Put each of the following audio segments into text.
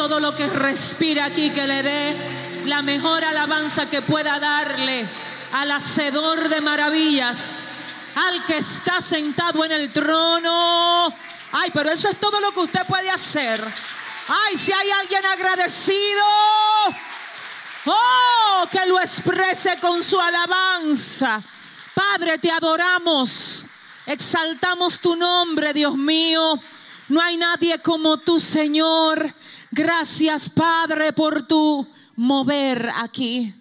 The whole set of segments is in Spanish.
Todo lo que respira aquí, que le dé la mejor alabanza que pueda darle al hacedor de maravillas, al que está sentado en el trono. Ay, pero eso es todo lo que usted puede hacer. Ay, si hay alguien agradecido, oh, que lo exprese con su alabanza. Padre, te adoramos, exaltamos tu nombre, Dios mío. No hay nadie como tú, Señor. Gracias, Padre, por tu mover aquí.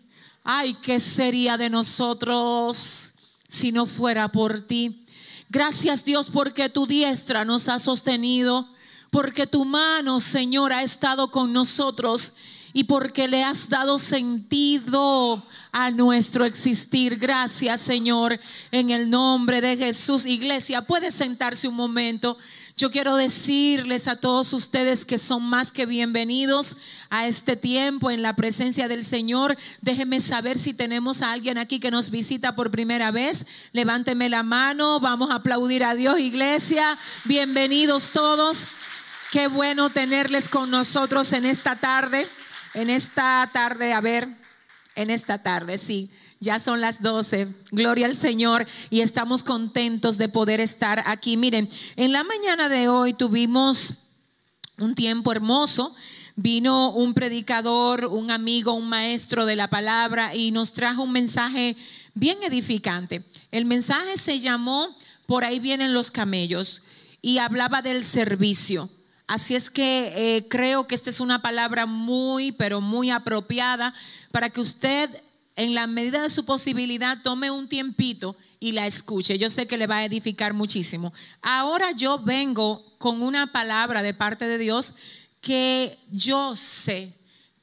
Ay, ¿qué sería de nosotros si no fuera por ti? Gracias, Dios, porque tu diestra nos ha sostenido porque tu mano, Señor, ha estado con nosotros y porque le has dado sentido a nuestro existir. Gracias, Señor, en el nombre de Jesús. Iglesia, puede sentarse un momento. Yo quiero decirles a todos ustedes que son más que bienvenidos a este tiempo en la presencia del Señor. Déjenme saber si tenemos a alguien aquí que nos visita por primera vez. Levánteme la mano. Vamos a aplaudir a Dios, iglesia. Bienvenidos todos. Qué bueno tenerles con nosotros en esta tarde. En esta tarde, a ver, en esta tarde, sí. Ya son las 12. Gloria al Señor. Y estamos contentos de poder estar aquí. Miren, en la mañana de hoy tuvimos un tiempo hermoso. Vino un predicador, un amigo, un maestro de la palabra y nos trajo un mensaje bien edificante. El mensaje se llamó Por ahí vienen los camellos y hablaba del servicio. Así es que eh, creo que esta es una palabra muy, pero muy apropiada para que usted, en la medida de su posibilidad, tome un tiempito y la escuche. Yo sé que le va a edificar muchísimo. Ahora yo vengo con una palabra de parte de Dios que yo sé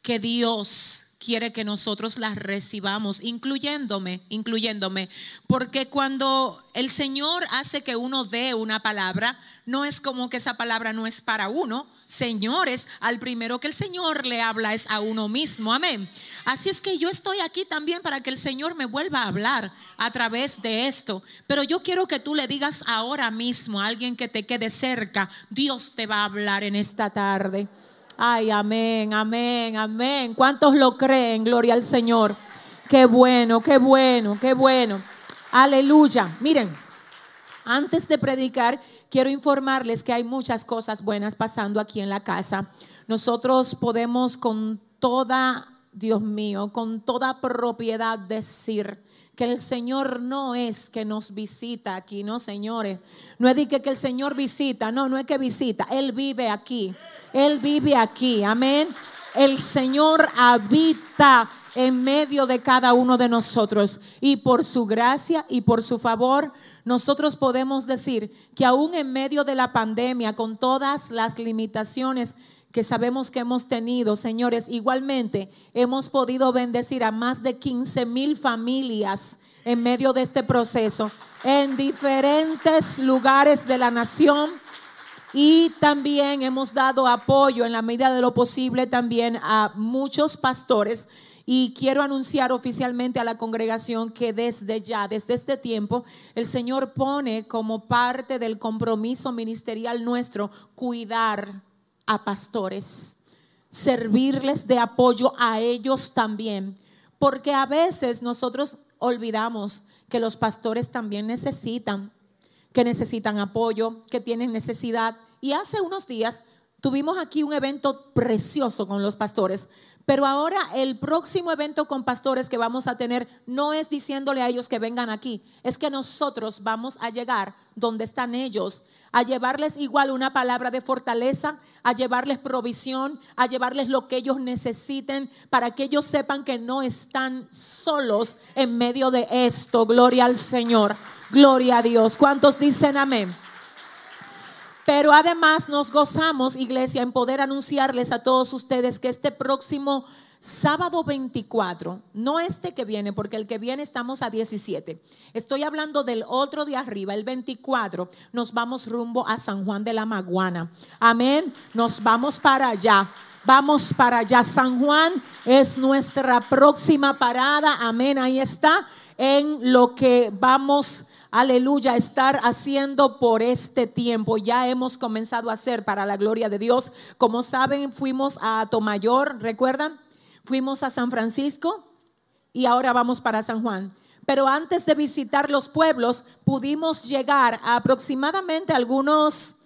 que Dios quiere que nosotros las recibamos, incluyéndome, incluyéndome, porque cuando el Señor hace que uno dé una palabra, no es como que esa palabra no es para uno. Señores, al primero que el Señor le habla es a uno mismo. Amén. Así es que yo estoy aquí también para que el Señor me vuelva a hablar a través de esto. Pero yo quiero que tú le digas ahora mismo a alguien que te quede cerca, Dios te va a hablar en esta tarde. Ay, amén, amén, amén. ¿Cuántos lo creen? Gloria al Señor. Qué bueno, qué bueno, qué bueno. Aleluya. Miren, antes de predicar, quiero informarles que hay muchas cosas buenas pasando aquí en la casa. Nosotros podemos con toda, Dios mío, con toda propiedad decir que el Señor no es que nos visita aquí, no, señores. No es de que, que el Señor visita, no, no es que visita, Él vive aquí. Él vive aquí. Amén. El Señor habita en medio de cada uno de nosotros. Y por su gracia y por su favor, nosotros podemos decir que aún en medio de la pandemia, con todas las limitaciones que sabemos que hemos tenido, señores, igualmente hemos podido bendecir a más de 15 mil familias en medio de este proceso en diferentes lugares de la nación y también hemos dado apoyo en la medida de lo posible también a muchos pastores. Y quiero anunciar oficialmente a la congregación que desde ya, desde este tiempo, el Señor pone como parte del compromiso ministerial nuestro cuidar a pastores, servirles de apoyo a ellos también. Porque a veces nosotros olvidamos que los pastores también necesitan, que necesitan apoyo, que tienen necesidad. Y hace unos días tuvimos aquí un evento precioso con los pastores. Pero ahora el próximo evento con pastores que vamos a tener no es diciéndole a ellos que vengan aquí, es que nosotros vamos a llegar donde están ellos, a llevarles igual una palabra de fortaleza, a llevarles provisión, a llevarles lo que ellos necesiten para que ellos sepan que no están solos en medio de esto. Gloria al Señor, gloria a Dios. ¿Cuántos dicen amén? Pero además nos gozamos, iglesia, en poder anunciarles a todos ustedes que este próximo sábado 24, no este que viene, porque el que viene estamos a 17. Estoy hablando del otro de arriba, el 24, nos vamos rumbo a San Juan de la Maguana. Amén, nos vamos para allá. Vamos para allá. San Juan es nuestra próxima parada. Amén, ahí está. en lo que vamos aleluya, estar haciendo por este tiempo. Ya hemos comenzado a hacer para la gloria de Dios. Como saben, fuimos a Tomayor, ¿recuerdan? Fuimos a San Francisco y ahora vamos para San Juan. Pero antes de visitar los pueblos, pudimos llegar a aproximadamente algunos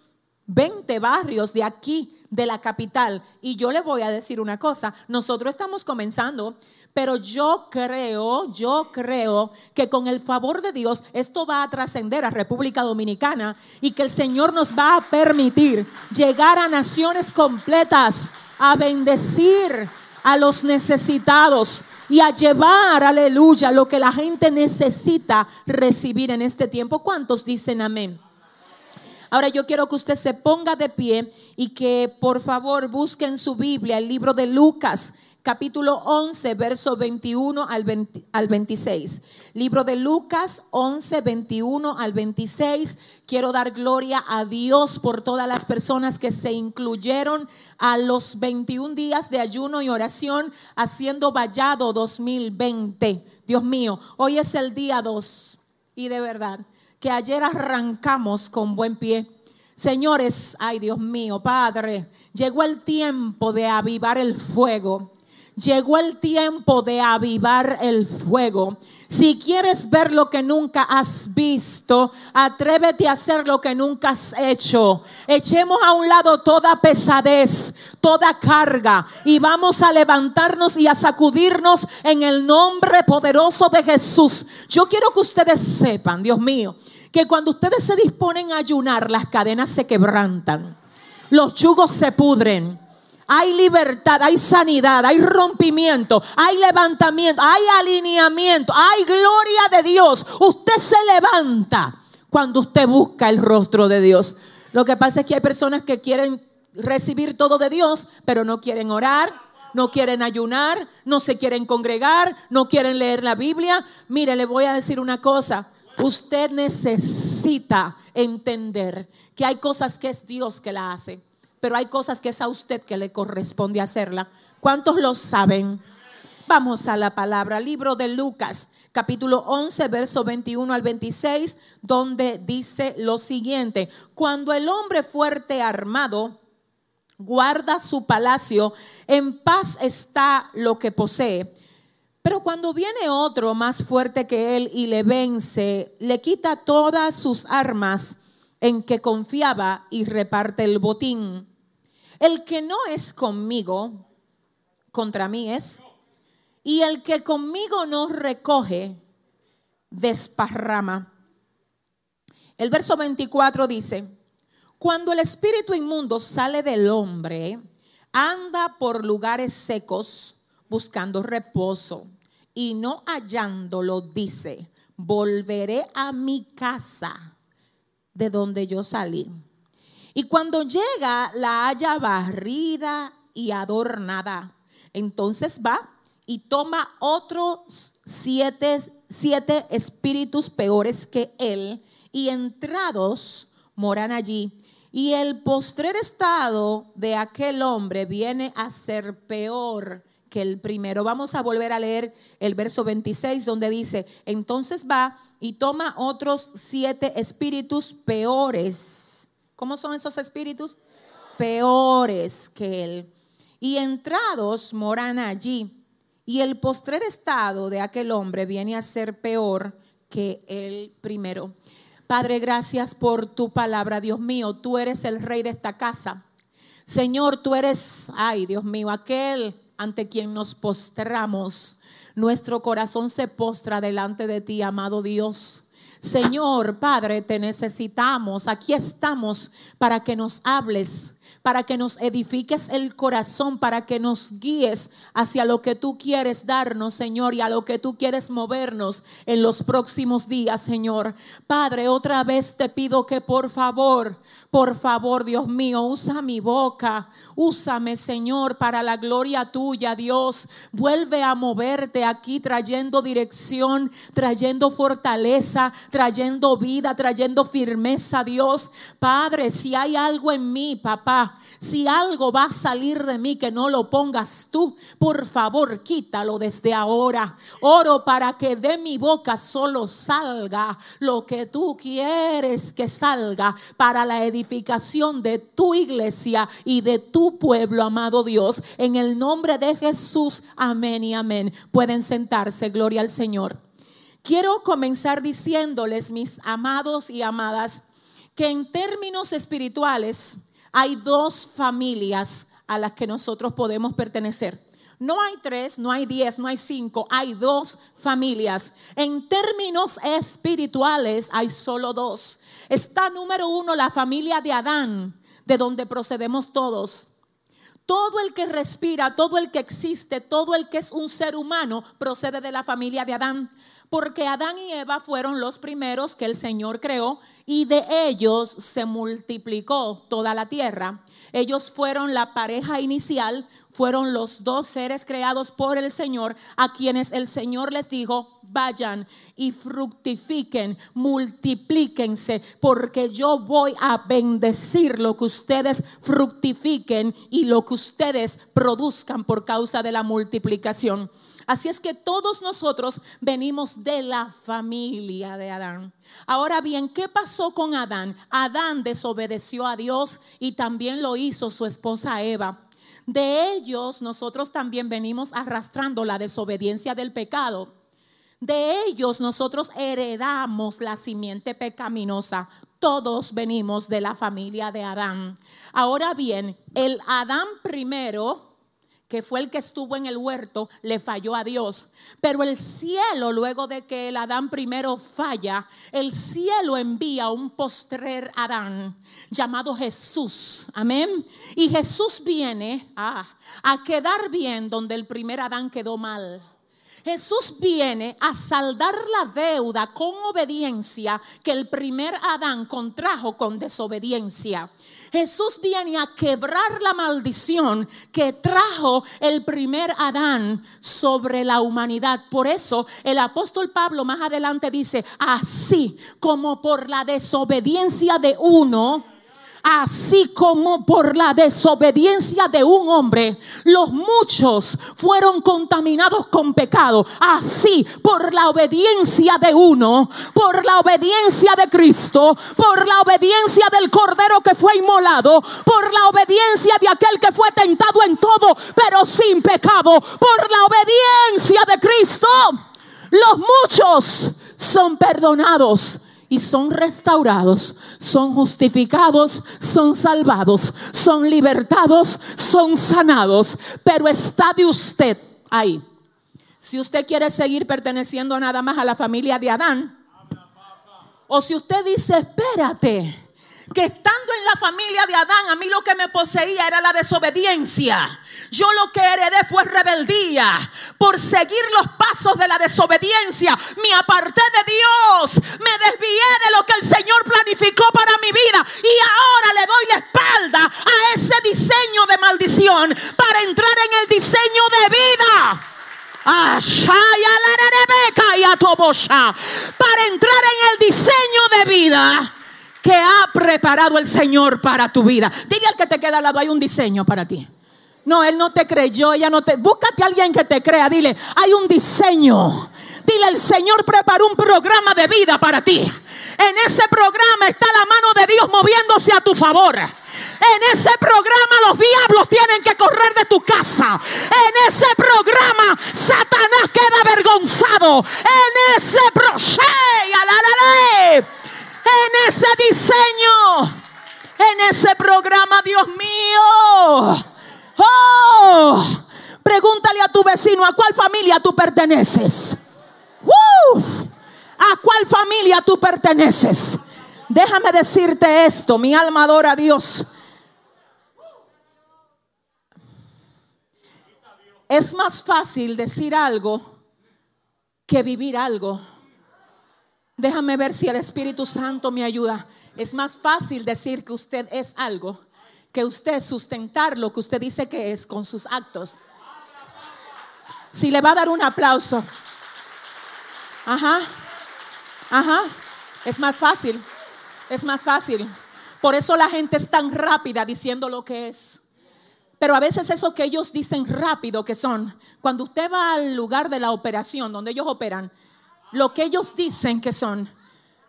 20 barrios de aquí, de la capital. Y yo le voy a decir una cosa, nosotros estamos comenzando, pero yo creo, yo creo que con el favor de Dios esto va a trascender a República Dominicana y que el Señor nos va a permitir llegar a naciones completas, a bendecir a los necesitados y a llevar, aleluya, lo que la gente necesita recibir en este tiempo. ¿Cuántos dicen amén? Ahora yo quiero que usted se ponga de pie y que por favor busque en su Biblia el libro de Lucas, capítulo 11, verso 21 al, al 26. Libro de Lucas 11, 21 al 26. Quiero dar gloria a Dios por todas las personas que se incluyeron a los 21 días de ayuno y oración haciendo vallado 2020. Dios mío, hoy es el día 2 y de verdad que ayer arrancamos con buen pie. Señores, ay Dios mío, Padre, llegó el tiempo de avivar el fuego. Llegó el tiempo de avivar el fuego. Si quieres ver lo que nunca has visto, atrévete a hacer lo que nunca has hecho. Echemos a un lado toda pesadez, toda carga y vamos a levantarnos y a sacudirnos en el nombre poderoso de Jesús. Yo quiero que ustedes sepan, Dios mío, que cuando ustedes se disponen a ayunar, las cadenas se quebrantan, los yugos se pudren hay libertad, hay sanidad, hay rompimiento, hay levantamiento, hay alineamiento, hay gloria de Dios. Usted se levanta cuando usted busca el rostro de Dios. Lo que pasa es que hay personas que quieren recibir todo de Dios, pero no quieren orar, no quieren ayunar, no se quieren congregar, no quieren leer la Biblia. Mire, le voy a decir una cosa. Usted necesita entender que hay cosas que es Dios que la hace pero hay cosas que es a usted que le corresponde hacerla. ¿Cuántos lo saben? Vamos a la palabra, libro de Lucas, capítulo 11, verso 21 al 26, donde dice lo siguiente, cuando el hombre fuerte armado guarda su palacio, en paz está lo que posee. Pero cuando viene otro más fuerte que él y le vence, le quita todas sus armas en que confiaba y reparte el botín. El que no es conmigo, contra mí es. Y el que conmigo no recoge, desparrama. El verso 24 dice, cuando el espíritu inmundo sale del hombre, anda por lugares secos buscando reposo y no hallándolo, dice, volveré a mi casa de donde yo salí. Y cuando llega, la haya barrida y adornada. Entonces va y toma otros siete, siete espíritus peores que él y entrados moran allí. Y el postrer estado de aquel hombre viene a ser peor que el primero. Vamos a volver a leer el verso 26 donde dice, entonces va y toma otros siete espíritus peores ¿Cómo son esos espíritus? Peores que él. Y entrados moran allí. Y el postrer estado de aquel hombre viene a ser peor que el primero. Padre, gracias por tu palabra, Dios mío. Tú eres el rey de esta casa. Señor, tú eres, ay Dios mío, aquel ante quien nos postramos. Nuestro corazón se postra delante de ti, amado Dios. Señor, Padre, te necesitamos. Aquí estamos para que nos hables para que nos edifiques el corazón, para que nos guíes hacia lo que tú quieres darnos, Señor, y a lo que tú quieres movernos en los próximos días, Señor. Padre, otra vez te pido que por favor por favor, Dios mío, usa mi boca. Úsame, Señor, para la gloria tuya, Dios. Vuelve a moverte aquí trayendo dirección, trayendo fortaleza, trayendo vida, trayendo firmeza, Dios. Padre, si hay algo en mí, papá, Si algo va a salir de mí que no lo pongas tú, por favor, quítalo desde ahora. Oro para que de mi boca solo salga lo que tú quieres que salga para la edificación de tu iglesia y de tu pueblo, amado Dios. En el nombre de Jesús, amén y amén. Pueden sentarse, gloria al Señor. Quiero comenzar diciéndoles, mis amados y amadas, que en términos espirituales hay dos familias a las que nosotros podemos pertenecer. No hay tres, no hay diez, no hay cinco, hay dos familias. En términos espirituales hay solo dos. Está número uno la familia de Adán, de donde procedemos todos. Todo el que respira, todo el que existe, todo el que es un ser humano procede de la familia de Adán porque Adán y Eva fueron los primeros que el Señor creó y de ellos se multiplicó toda la tierra. Ellos fueron la pareja inicial, fueron los dos seres creados por el Señor, a quienes el Señor les dijo, vayan y fructifiquen, multiplíquense, porque yo voy a bendecir lo que ustedes fructifiquen y lo que ustedes produzcan por causa de la multiplicación. Así es que todos nosotros venimos de la familia de Adán. Ahora bien, ¿qué pasó con Adán? Adán desobedeció a Dios y también lo hizo su esposa Eva. De ellos nosotros también venimos arrastrando la desobediencia del pecado. De ellos nosotros heredamos la simiente pecaminosa. Todos venimos de la familia de Adán. Ahora bien, el Adán primero que fue el que estuvo en el huerto, le falló a Dios. Pero el cielo, luego de que el Adán primero falla, el cielo envía un postrer Adán llamado Jesús. Amén. Y Jesús viene a, a quedar bien donde el primer Adán quedó mal. Jesús viene a saldar la deuda con obediencia que el primer Adán contrajo con desobediencia. Jesús viene a quebrar la maldición que trajo el primer Adán sobre la humanidad. Por eso el apóstol Pablo más adelante dice, así como por la desobediencia de uno, así como por la desobediencia de un hombre, los muchos fueron contaminados con pecado. Así, por la obediencia de uno, por la obediencia de Cristo, por la obediencia del Cordero que fue inmolado, por la obediencia de aquel que fue tentado en todo, pero sin pecado, por la obediencia de Cristo, los muchos son perdonados y son restaurados, son justificados, son salvados, son libertados, son sanados. Pero está de usted ahí. Si usted quiere seguir perteneciendo nada más a la familia de Adán, o si usted dice, espérate, que estando en la familia de Adán, a mí lo que me poseía era la desobediencia. Yo lo que heredé fue rebeldía. Por seguir los pasos de la desobediencia, me aparté de Dios. Me desvié de lo que el Señor planificó para mi vida. Y ahora le doy la espalda a ese diseño de maldición para entrar en el diseño de vida. Para entrar en el diseño de vida que ha preparado el Señor para tu vida. Dile al que te queda al lado, hay un diseño para ti. No, él no te creyó, ella no te. Búscate a alguien que te crea. Dile, hay un diseño. Dile, el Señor preparó un programa de vida para ti. En ese programa está la mano de Dios moviéndose a tu favor. En ese programa los diablos tienen que correr de tu casa. En ese programa Satanás queda avergonzado. En ese proceso en ese diseño, en ese programa, Dios mío. Oh, pregúntale a tu vecino, ¿a cuál familia tú perteneces? ¿A cuál familia tú perteneces? Déjame decirte esto, mi alma adora a Dios. Es más fácil decir algo que vivir algo. Déjame ver si el Espíritu Santo me ayuda. Es más fácil decir que usted es algo que usted sustentar lo que usted dice que es con sus actos. Si le va a dar un aplauso. Ajá. Ajá. Es más fácil. Es más fácil. Por eso la gente es tan rápida diciendo lo que es. Pero a veces eso que ellos dicen rápido que son, cuando usted va al lugar de la operación donde ellos operan, lo que ellos dicen que son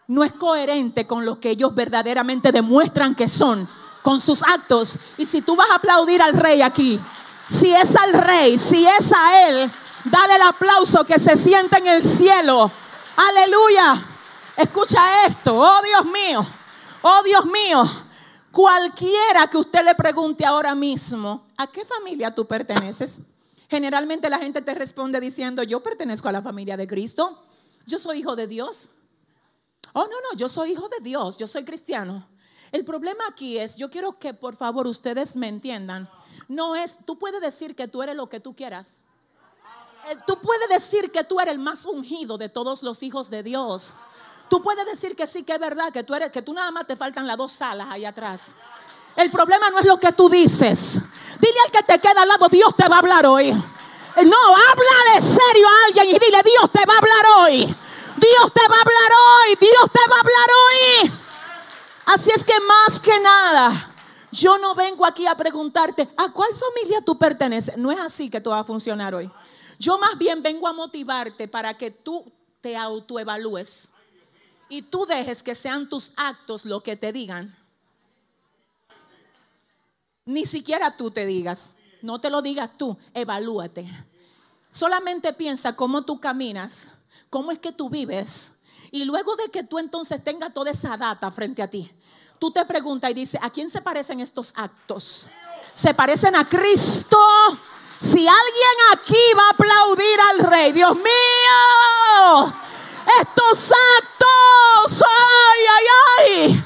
no es coherente con lo que ellos verdaderamente demuestran que son, con sus actos. Y si tú vas a aplaudir al rey aquí, si es al rey, si es a él, dale el aplauso que se siente en el cielo. Aleluya. Escucha esto, oh Dios mío, oh Dios mío. Cualquiera que usted le pregunte ahora mismo, ¿a qué familia tú perteneces? Generalmente la gente te responde diciendo, yo pertenezco a la familia de Cristo, yo soy hijo de Dios. Oh, no, no, yo soy hijo de Dios, yo soy cristiano. El problema aquí es, yo quiero que por favor ustedes me entiendan, no es, tú puedes decir que tú eres lo que tú quieras. Eh, tú puedes decir que tú eres el más ungido de todos los hijos de Dios. Tú puedes decir que sí, que es verdad, que tú eres, que tú nada más te faltan las dos salas ahí atrás. El problema no es lo que tú dices. Dile al que te queda al lado, Dios te va a hablar hoy. No, háblale serio a alguien y dile, Dios te va a hablar hoy. Dios te va a hablar hoy. Dios te va a hablar hoy. Así es que más que nada, yo no vengo aquí a preguntarte, ¿a cuál familia tú perteneces? No es así que tú vas a funcionar hoy. Yo más bien vengo a motivarte para que tú te autoevalúes y tú dejes que sean tus actos lo que te digan. Ni siquiera tú te digas, no te lo digas tú, evalúate. Solamente piensa cómo tú caminas, cómo es que tú vives. Y luego de que tú entonces tengas toda esa data frente a ti, tú te preguntas y dices, ¿a quién se parecen estos actos? ¿Se parecen a Cristo? Si alguien aquí va a aplaudir al rey, Dios mío, estos actos, ay, ay, ay,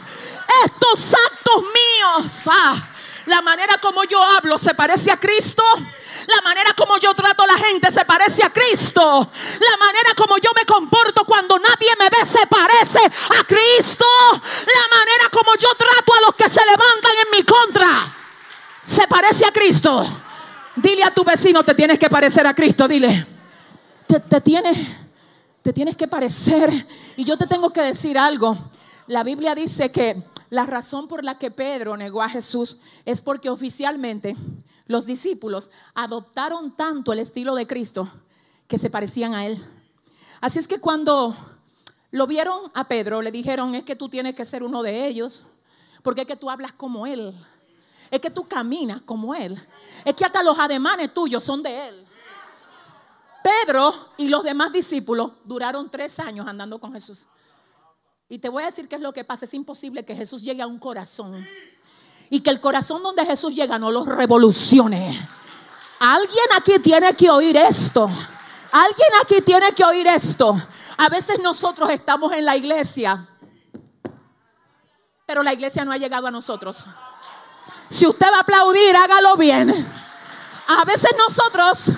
estos actos míos, ah, la manera como yo hablo se parece a Cristo. La manera como yo trato a la gente se parece a Cristo. La manera como yo me comporto cuando nadie me ve se parece a Cristo. La manera como yo trato a los que se levantan en mi contra se parece a Cristo. Dile a tu vecino, te tienes que parecer a Cristo. Dile, te, te tienes te tienes que parecer. Y yo te tengo que decir algo. La Biblia dice que la razón por la que Pedro negó a Jesús es porque oficialmente los discípulos adoptaron tanto el estilo de Cristo que se parecían a él. Así es que cuando lo vieron a Pedro, le dijeron, es que tú tienes que ser uno de ellos, porque es que tú hablas como él, es que tú caminas como él, es que hasta los ademanes tuyos son de él. Pedro y los demás discípulos duraron tres años andando con Jesús. Y te voy a decir qué es lo que pasa. Es imposible que Jesús llegue a un corazón. Y que el corazón donde Jesús llega no los revolucione. Alguien aquí tiene que oír esto. Alguien aquí tiene que oír esto. A veces nosotros estamos en la iglesia, pero la iglesia no ha llegado a nosotros. Si usted va a aplaudir, hágalo bien. A veces nosotros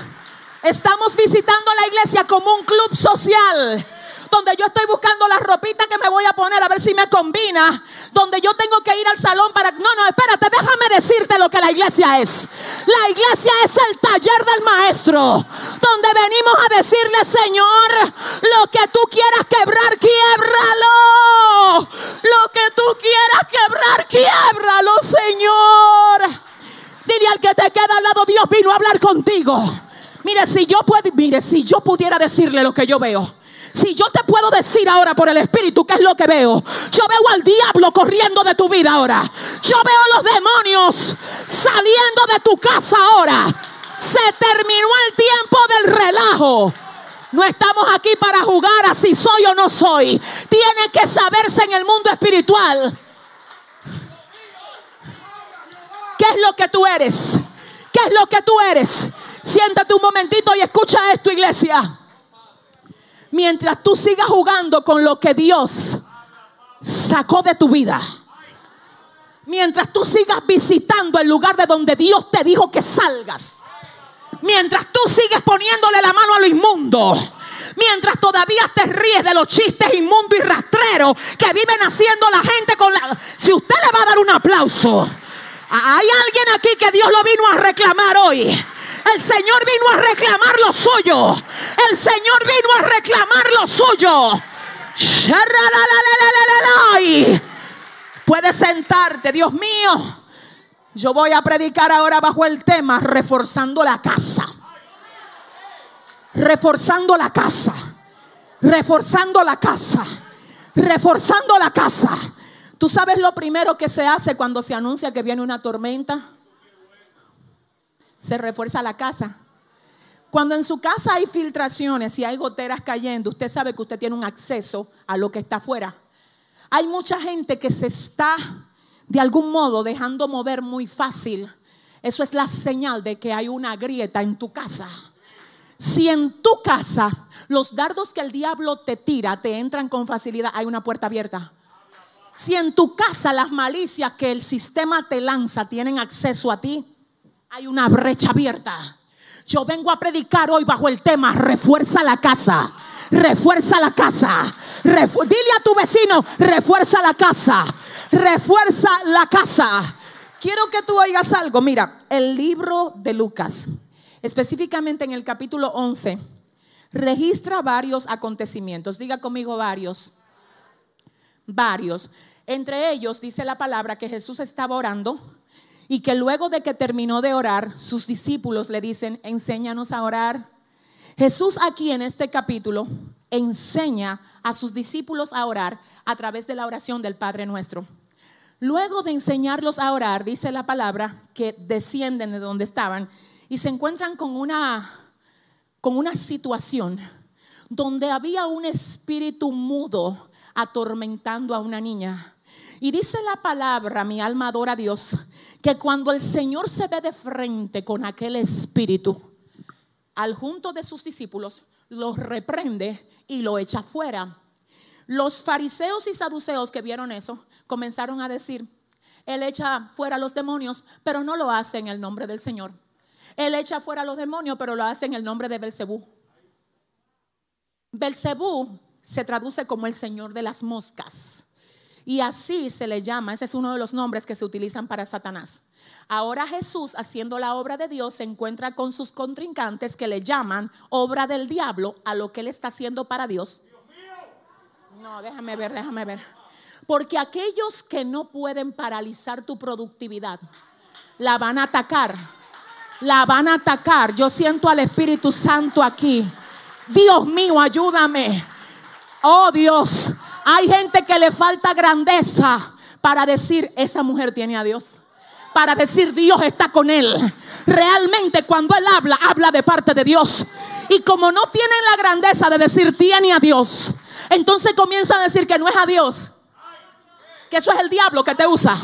Estamos visitando la iglesia como un club social donde yo estoy buscando la ropita que me voy a poner a ver si me combina, donde yo tengo que ir al salón para... No, no, espérate, déjame decirte lo que la iglesia es. La iglesia es el taller del maestro, donde venimos a decirle, Señor, lo que tú quieras quebrar, quiebralo. Lo que tú quieras quebrar, quiebralo, Señor. Dile al que te queda al lado, Dios vino a hablar contigo. Mire, si yo puedo, mire, si yo pudiera decirle lo que yo veo. Si yo te puedo decir ahora por el Espíritu qué es lo que veo, yo veo al diablo corriendo de tu vida ahora. Yo veo a los demonios saliendo de tu casa ahora. Se terminó el tiempo del relajo. No estamos aquí para jugar a si soy o no soy. Tiene que saberse en el mundo espiritual. ¿Qué es lo que tú eres? ¿Qué es lo que tú eres? Siéntate un momentito y escucha esto, iglesia. Mientras tú sigas jugando con lo que Dios sacó de tu vida. Mientras tú sigas visitando el lugar de donde Dios te dijo que salgas. Mientras tú sigues poniéndole la mano a lo inmundo. Mientras todavía te ríes de los chistes inmundos y rastreros que viven haciendo la gente con la... Si usted le va a dar un aplauso, hay alguien aquí que Dios lo vino a reclamar hoy. El Señor vino a reclamar lo suyo. El Señor vino a reclamar lo suyo. Puedes sentarte, Dios mío. Yo voy a predicar ahora bajo el tema reforzando la casa. Reforzando la casa. Reforzando la casa. Reforzando la casa. ¿Tú sabes lo primero que se hace cuando se anuncia que viene una tormenta? Se refuerza la casa. Cuando en su casa hay filtraciones y hay goteras cayendo, usted sabe que usted tiene un acceso a lo que está afuera. Hay mucha gente que se está de algún modo dejando mover muy fácil. Eso es la señal de que hay una grieta en tu casa. Si en tu casa los dardos que el diablo te tira te entran con facilidad, hay una puerta abierta. Si en tu casa las malicias que el sistema te lanza tienen acceso a ti, hay una brecha abierta. Yo vengo a predicar hoy bajo el tema, refuerza la casa, refuerza la casa. dile a tu vecino, refuerza la casa, refuerza la casa. Quiero que tú oigas algo. Mira, el libro de Lucas, específicamente en el capítulo 11, registra varios acontecimientos. Diga conmigo varios. Varios. Entre ellos dice la palabra que Jesús estaba orando y que luego de que terminó de orar, sus discípulos le dicen, enséñanos a orar. Jesús aquí en este capítulo enseña a sus discípulos a orar a través de la oración del Padre nuestro. Luego de enseñarlos a orar, dice la palabra que descienden de donde estaban y se encuentran con una, con una situación donde había un espíritu mudo atormentando a una niña. Y dice la palabra, mi alma adora a Dios, que cuando el Señor se ve de frente con aquel espíritu, al junto de sus discípulos, los reprende y lo echa fuera. Los fariseos y saduceos que vieron eso comenzaron a decir, Él echa fuera los demonios, pero no lo hace en el nombre del Señor. Él echa fuera los demonios, pero lo hace en el nombre de Belcebú. Belcebú se traduce como el Señor de las moscas. Y así se le llama, ese es uno de los nombres que se utilizan para Satanás. Ahora Jesús, haciendo la obra de Dios, se encuentra con sus contrincantes que le llaman obra del diablo a lo que él está haciendo para Dios. No, déjame ver, déjame ver. Porque aquellos que no pueden paralizar tu productividad, la van a atacar. La van a atacar. Yo siento al Espíritu Santo aquí. Dios mío, ayúdame. Oh Dios, hay gente que le falta grandeza para decir, esa mujer tiene a Dios. Para decir, Dios está con él. Realmente cuando él habla, habla de parte de Dios. Y como no tienen la grandeza de decir, tiene a Dios, entonces comienza a decir que no es a Dios. Que eso es el diablo que te usa.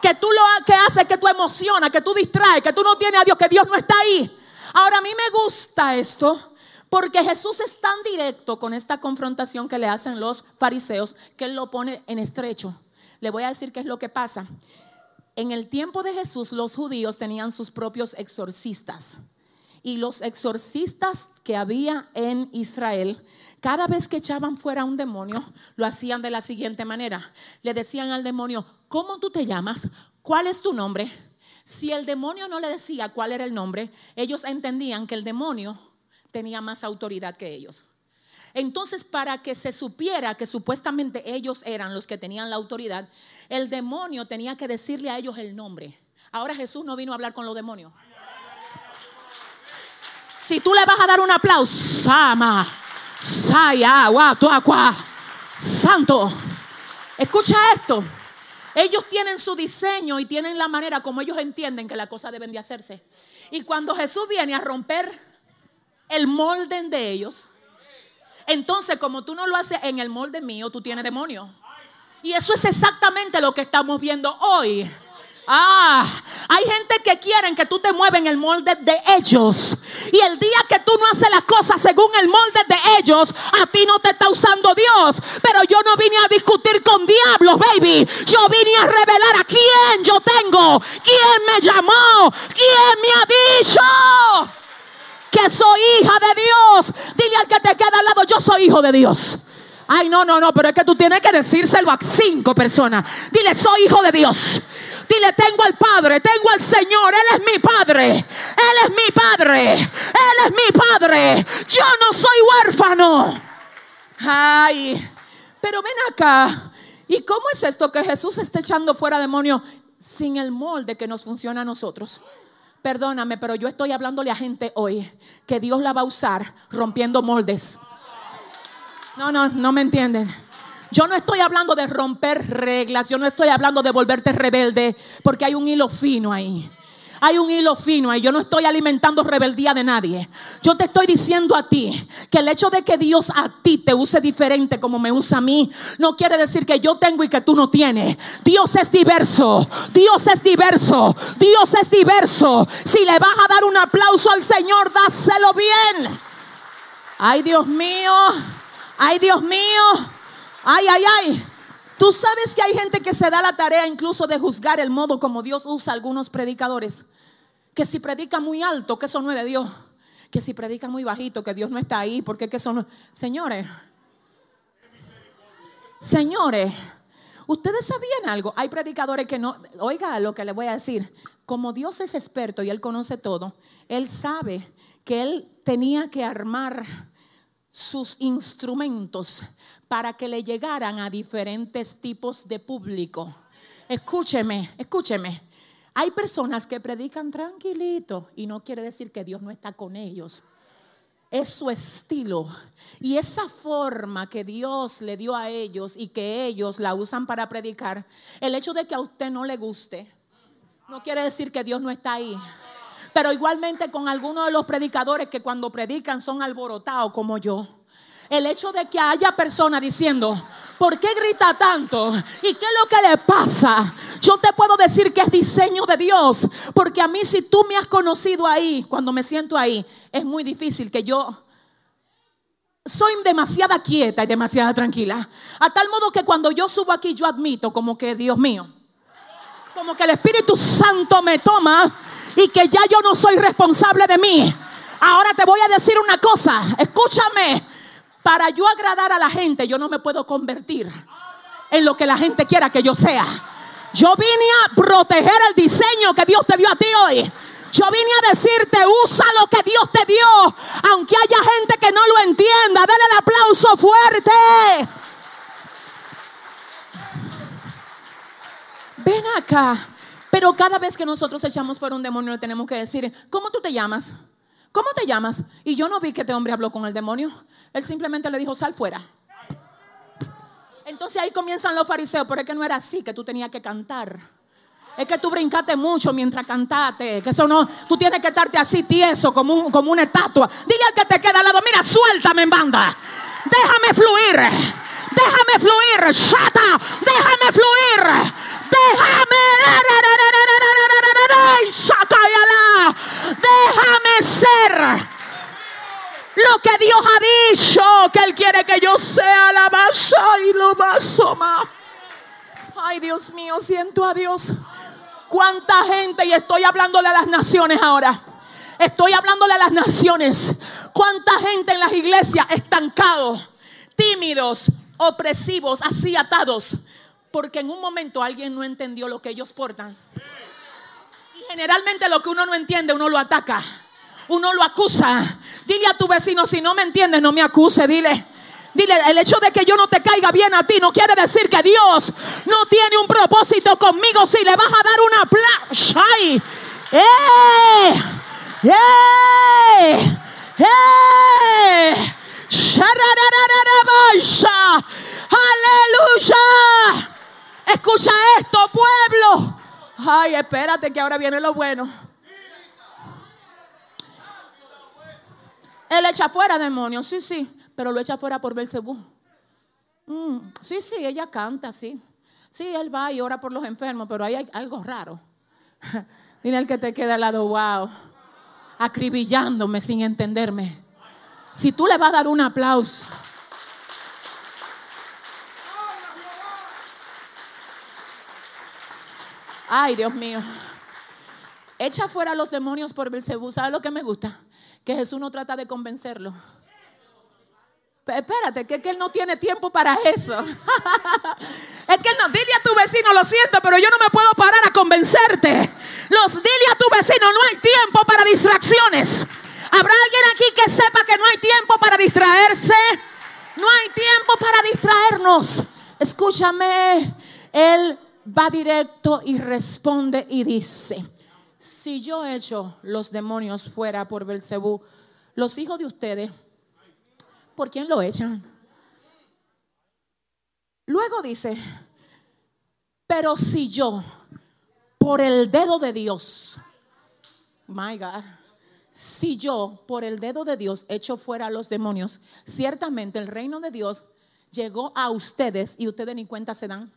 Que tú lo que hace que tú emocionas, que tú distraes, que tú no tienes a Dios, que Dios no está ahí. Ahora a mí me gusta esto porque Jesús es tan directo con esta confrontación que le hacen los fariseos que él lo pone en estrecho. Le voy a decir qué es lo que pasa. En el tiempo de Jesús los judíos tenían sus propios exorcistas. Y los exorcistas que había en Israel, cada vez que echaban fuera un demonio, lo hacían de la siguiente manera. Le decían al demonio, ¿cómo tú te llamas? ¿Cuál es tu nombre? Si el demonio no le decía cuál era el nombre, ellos entendían que el demonio tenía más autoridad que ellos. Entonces, para que se supiera que supuestamente ellos eran los que tenían la autoridad, el demonio tenía que decirle a ellos el nombre. Ahora Jesús no vino a hablar con los demonios. Si tú le vas a dar un aplauso, Sama, Santo, escucha esto. Ellos tienen su diseño y tienen la manera como ellos entienden que la cosa deben de hacerse. Y cuando Jesús viene a romper el molde de ellos. Entonces, como tú no lo haces en el molde mío, tú tienes demonio. Y eso es exactamente lo que estamos viendo hoy. Ah, hay gente que quieren que tú te muevas en el molde de ellos. Y el día que tú no haces las cosas según el molde de ellos, a ti no te está usando Dios. Pero yo no vine a discutir con diablos, baby. Yo vine a revelar a quién yo tengo, quién me llamó, quién me ha dicho que soy hija de Dios. Dile al que te queda al lado, yo soy hijo de Dios. Ay, no, no, no, pero es que tú tienes que decírselo a cinco personas. Dile, soy hijo de Dios. Dile, tengo al Padre, tengo al Señor, Él es mi Padre, Él es mi Padre, Él es mi Padre. Yo no soy huérfano. Ay, pero ven acá. ¿Y cómo es esto que Jesús está echando fuera demonios sin el molde que nos funciona a nosotros? Perdóname, pero yo estoy hablándole a gente hoy que Dios la va a usar rompiendo moldes. No, no, no me entienden. Yo no estoy hablando de romper reglas, yo no estoy hablando de volverte rebelde, porque hay un hilo fino ahí. Hay un hilo fino ahí. Yo no estoy alimentando rebeldía de nadie. Yo te estoy diciendo a ti que el hecho de que Dios a ti te use diferente como me usa a mí, no quiere decir que yo tengo y que tú no tienes. Dios es diverso. Dios es diverso. Dios es diverso. Si le vas a dar un aplauso al Señor, dáselo bien. Ay, Dios mío. Ay, Dios mío. Ay, ay, ay. Tú sabes que hay gente que se da la tarea incluso de juzgar el modo como Dios usa a algunos predicadores. Que si predica muy alto, que eso no es de Dios. Que si predica muy bajito, que Dios no está ahí, porque que eso no... Señores, señores, ustedes sabían algo. Hay predicadores que no... Oiga lo que le voy a decir. Como Dios es experto y Él conoce todo, Él sabe que Él tenía que armar sus instrumentos para que le llegaran a diferentes tipos de público. Escúcheme, escúcheme. Hay personas que predican tranquilito y no quiere decir que Dios no está con ellos. Es su estilo y esa forma que Dios le dio a ellos y que ellos la usan para predicar. El hecho de que a usted no le guste no quiere decir que Dios no está ahí. Pero igualmente con algunos de los predicadores que cuando predican son alborotados como yo el hecho de que haya personas diciendo, ¿por qué grita tanto? ¿Y qué es lo que le pasa? Yo te puedo decir que es diseño de Dios, porque a mí si tú me has conocido ahí, cuando me siento ahí, es muy difícil que yo soy demasiada quieta y demasiada tranquila. A tal modo que cuando yo subo aquí yo admito como que Dios mío, como que el Espíritu Santo me toma y que ya yo no soy responsable de mí. Ahora te voy a decir una cosa, escúchame, para yo agradar a la gente, yo no me puedo convertir en lo que la gente quiera que yo sea. Yo vine a proteger el diseño que Dios te dio a ti hoy. Yo vine a decirte, usa lo que Dios te dio, aunque haya gente que no lo entienda. Dale el aplauso fuerte. Ven acá. Pero cada vez que nosotros echamos fuera un demonio, le tenemos que decir, ¿cómo tú te llamas? ¿Cómo te llamas? Y yo no vi que este hombre habló con el demonio. Él simplemente le dijo, sal fuera. Entonces ahí comienzan los fariseos, pero es que no era así, que tú tenías que cantar. Es que tú brincaste mucho mientras cantaste. Que eso no, tú tienes que estarte así tieso, como, como una estatua. Dile al que te queda al lado, mira, suéltame en banda. Déjame fluir. Déjame fluir. Shata, déjame fluir. Déjame. Déjame ser lo que Dios ha dicho, que Él quiere que yo sea la más y lo más. Ay, Dios mío, siento a Dios. Cuánta gente, y estoy hablándole a las naciones ahora. Estoy hablándole a las naciones. Cuánta gente en las iglesias estancados, tímidos, opresivos, así atados. Porque en un momento alguien no entendió lo que ellos portan. Generalmente lo que uno no entiende, uno lo ataca uno lo acusa. Dile a tu vecino, si no me entiendes, no me acuse, dile. Dile, el hecho de que yo no te caiga bien a ti no quiere decir que Dios no tiene un propósito conmigo si le vas a dar una. ¡Ay! ¡Eh! ¡Eh! ¡Eh! ¡Aleluya! Escucha esto, pueblo. Ay, espérate que ahora viene lo bueno. Él echa fuera demonios, sí, sí, pero lo echa fuera por Belcebú. Mm, sí, sí, ella canta, sí. Sí, él va y ora por los enfermos, pero ahí hay algo raro. Dile al que te queda al lado, wow, acribillándome sin entenderme. Si tú le vas a dar un aplauso. Ay, Dios mío. Echa fuera los demonios por Belcebú. ¿Sabes lo que me gusta? que Jesús no trata de convencerlo. Espérate, que, que, él no tiene tiempo para eso. es que no, dile a tu vecino, lo siento, pero yo no me puedo parar a convencerte. Los dile a tu vecino, no hay tiempo para distracciones. ¿Habrá alguien aquí que sepa que no hay tiempo para distraerse? No hay tiempo para distraernos. Escúchame, él va directo y responde y dice, si yo echo los demonios fuera por Belcebú, los hijos de ustedes, ¿por quién lo echan? Luego dice, pero si yo, por el dedo de Dios, my God, si yo, por el dedo de Dios, echo fuera a los demonios, ciertamente el reino de Dios llegó a ustedes y ustedes ni cuenta se dan.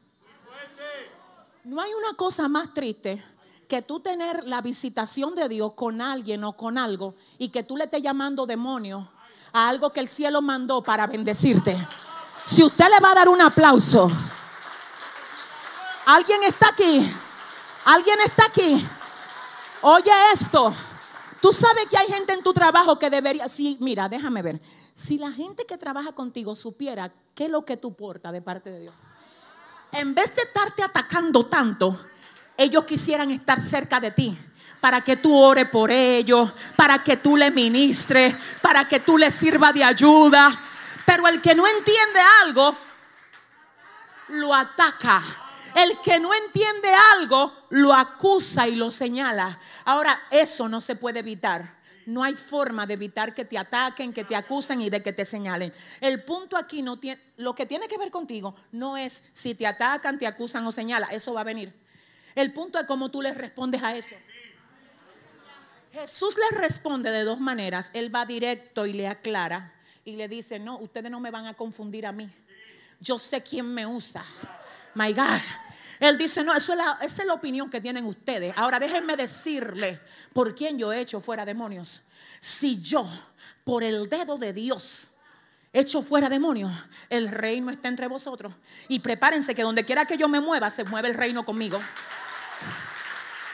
No hay una cosa más triste que tú tener la visitación de Dios con alguien o con algo y que tú le estés llamando demonio a algo que el cielo mandó para bendecirte. Si usted le va a dar un aplauso, alguien está aquí, alguien está aquí. Oye esto, tú sabes que hay gente en tu trabajo que debería, sí, mira, déjame ver. Si la gente que trabaja contigo supiera qué es lo que tú portas de parte de Dios en vez de estarte atacando tanto, ellos quisieran estar cerca de ti para que tú ores por ellos, para que tú le ministres, para que tú le sirva de ayuda. Pero el que no entiende algo, lo ataca. El que no entiende algo, lo acusa y lo señala. Ahora, eso no se puede evitar. No hay forma de evitar que te ataquen, que te acusen y de que te señalen. El punto aquí no tiene, lo que tiene que ver contigo no es si te atacan, te acusan o señalan, eso va a venir. El punto es cómo tú les respondes a eso. Jesús les responde de dos maneras. Él va directo y le aclara y le dice, no, ustedes no me van a confundir a mí. Yo sé quién me usa. My God. Él dice, no, eso es la, esa es la opinión que tienen ustedes. Ahora déjenme decirle por quién yo he hecho fuera demonios. Si yo, por el dedo de Dios, hecho fuera demonios, el reino está entre vosotros. Y prepárense que donde quiera que yo me mueva, se mueve el reino conmigo.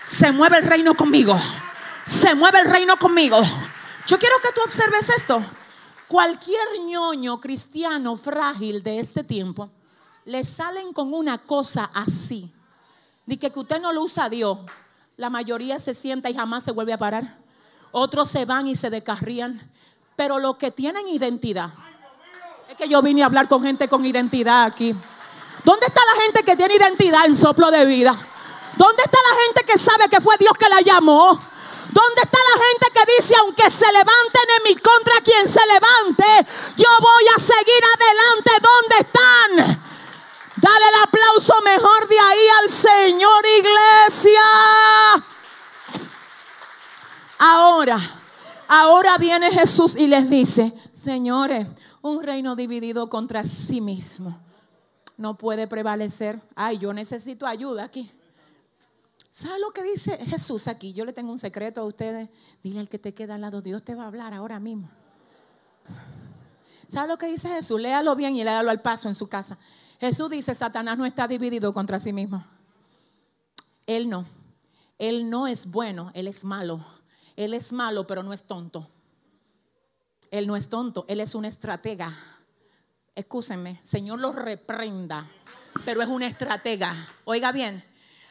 Se mueve el reino conmigo. Se mueve el reino conmigo. Yo quiero que tú observes esto. Cualquier ñoño cristiano frágil de este tiempo le salen con una cosa así, que, que usted no lo usa a Dios, la mayoría se sienta y jamás se vuelve a parar. Otros se van y se descarrían. Pero los que tienen identidad, es que yo vine a hablar con gente con identidad aquí. ¿Dónde está la gente que tiene identidad en soplo de vida? ¿Dónde está la gente que sabe que fue Dios que la llamó? ¿Dónde está la gente que dice, aunque se levanten en mi contra quien se levante, yo voy a seguir adelante? ¿Dónde están? Dale el aplauso mejor de ahí al Señor, iglesia. Ahora, ahora viene Jesús y les dice, señores, un reino dividido contra sí mismo no puede prevalecer. Ay, yo necesito ayuda aquí. ¿Sabe lo que dice Jesús aquí? Yo le tengo un secreto a ustedes. Dile al que te queda al lado, Dios te va a hablar ahora mismo. ¿Sabe lo que dice Jesús? Léalo bien y léalo al paso en su casa. Jesús dice, Satanás no está dividido contra sí mismo. Él no. Él no es bueno, él es malo. Él es malo, pero no es tonto. Él no es tonto, él es un estratega. Escúsenme, Señor lo reprenda, pero es un estratega. Oiga bien,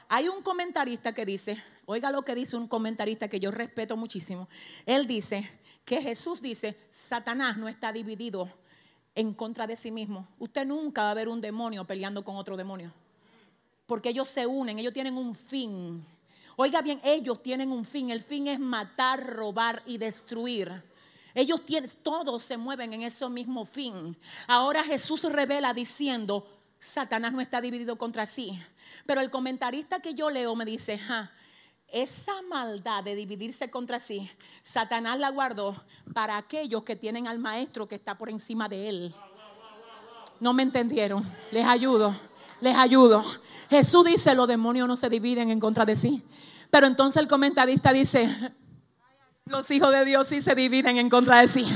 hay un comentarista que dice, oiga lo que dice un comentarista que yo respeto muchísimo. Él dice que Jesús dice, Satanás no está dividido en contra de sí mismo. Usted nunca va a ver un demonio peleando con otro demonio. Porque ellos se unen, ellos tienen un fin. Oiga bien, ellos tienen un fin. El fin es matar, robar y destruir. Ellos tienen, todos se mueven en ese mismo fin. Ahora Jesús revela diciendo, Satanás no está dividido contra sí. Pero el comentarista que yo leo me dice, ja, esa maldad de dividirse contra sí, Satanás la guardó para aquellos que tienen al maestro que está por encima de él. No me entendieron. Les ayudo, les ayudo. Jesús dice, los demonios no se dividen en contra de sí. Pero entonces el comentarista dice, los hijos de Dios sí se dividen en contra de sí.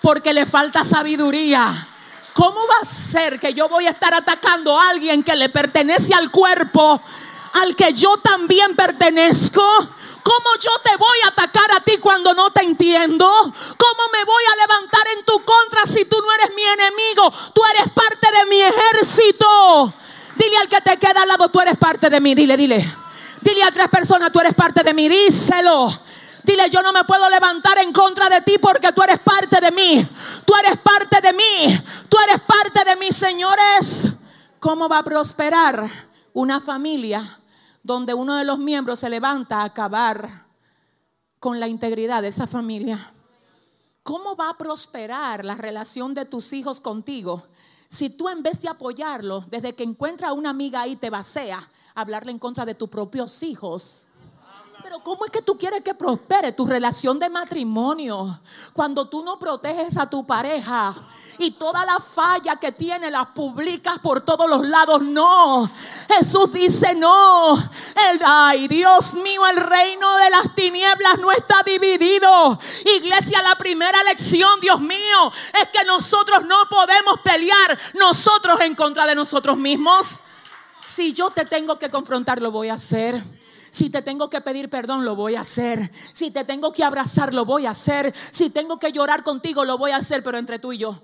Porque le falta sabiduría. ¿Cómo va a ser que yo voy a estar atacando a alguien que le pertenece al cuerpo? Al que yo también pertenezco? ¿Cómo yo te voy a atacar a ti cuando no te entiendo? ¿Cómo me voy a levantar en tu contra si tú no eres mi enemigo? Tú eres parte de mi ejército. Dile al que te queda al lado, tú eres parte de mí. Dile, dile. Dile a tres personas, tú eres parte de mí. Díselo. Dile, yo no me puedo levantar en contra de ti porque tú eres parte de mí. Tú eres parte de mí. Tú eres parte de mis señores. ¿Cómo va a prosperar una familia donde uno de los miembros se levanta a acabar con la integridad de esa familia? ¿Cómo va a prosperar la relación de tus hijos contigo si tú en vez de apoyarlo, desde que encuentra una amiga ahí te vacea, hablarle en contra de tus propios hijos? Pero ¿cómo es que tú quieres que prospere tu relación de matrimonio cuando tú no proteges a tu pareja y toda la falla que tiene la publicas por todos los lados? No, Jesús dice no. El, ay, Dios mío, el reino de las tinieblas no está dividido. Iglesia, la primera lección, Dios mío, es que nosotros no podemos pelear nosotros en contra de nosotros mismos. Si yo te tengo que confrontar, lo voy a hacer. Si te tengo que pedir perdón, lo voy a hacer. Si te tengo que abrazar, lo voy a hacer. Si tengo que llorar contigo, lo voy a hacer, pero entre tú y yo.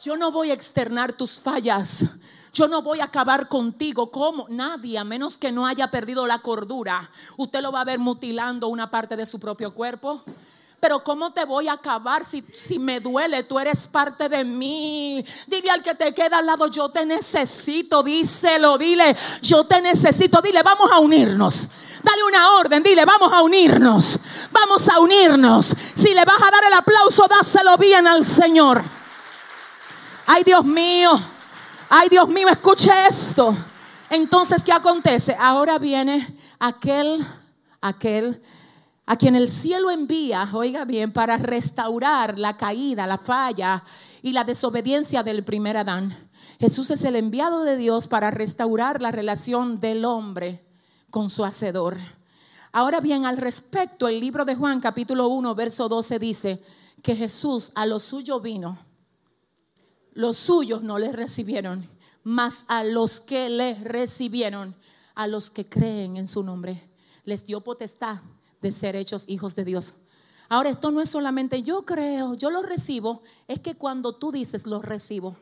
Yo no voy a externar tus fallas. Yo no voy a acabar contigo como nadie, a menos que no haya perdido la cordura. Usted lo va a ver mutilando una parte de su propio cuerpo. Pero ¿cómo te voy a acabar si, si me duele? Tú eres parte de mí. Dile al que te queda al lado, yo te necesito. Díselo, dile, yo te necesito. Dile, vamos a unirnos. Dale una orden, dile, vamos a unirnos. Vamos a unirnos. Si le vas a dar el aplauso, dáselo bien al Señor. Ay, Dios mío. Ay, Dios mío, escuche esto. Entonces, ¿qué acontece? Ahora viene aquel, aquel a quien el cielo envía, oiga bien, para restaurar la caída, la falla y la desobediencia del primer Adán. Jesús es el enviado de Dios para restaurar la relación del hombre con su hacedor. Ahora bien, al respecto, el libro de Juan capítulo 1, verso 12 dice que Jesús a lo suyo vino. Los suyos no le recibieron, mas a los que le recibieron, a los que creen en su nombre, les dio potestad de ser hechos hijos de Dios. Ahora, esto no es solamente yo creo, yo lo recibo, es que cuando tú dices lo recibo,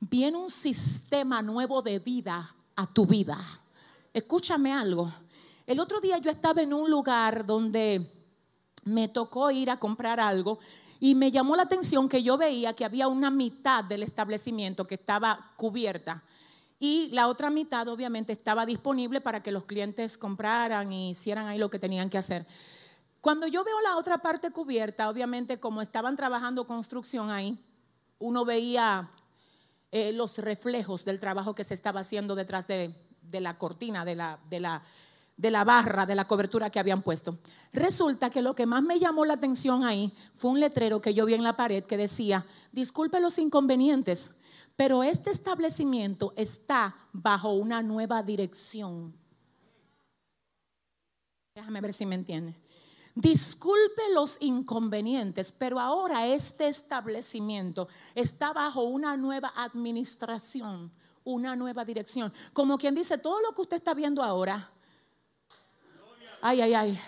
viene un sistema nuevo de vida a tu vida. Escúchame algo. El otro día yo estaba en un lugar donde me tocó ir a comprar algo y me llamó la atención que yo veía que había una mitad del establecimiento que estaba cubierta y la otra mitad obviamente estaba disponible para que los clientes compraran y hicieran ahí lo que tenían que hacer. Cuando yo veo la otra parte cubierta, obviamente como estaban trabajando construcción ahí, uno veía eh, los reflejos del trabajo que se estaba haciendo detrás de, la cortina, de la barra, de la cobertura que habían puesto. Resulta que lo que más me llamó la atención ahí fue un letrero que yo vi en la pared que decía, disculpe los inconvenientes, pero este establecimiento está bajo una nueva dirección. Déjame ver si me entiende. Disculpe los inconvenientes, pero ahora este establecimiento está bajo una nueva administración, una nueva dirección. Como quien dice, todo lo que usted está viendo ahora, ay, ay, ay,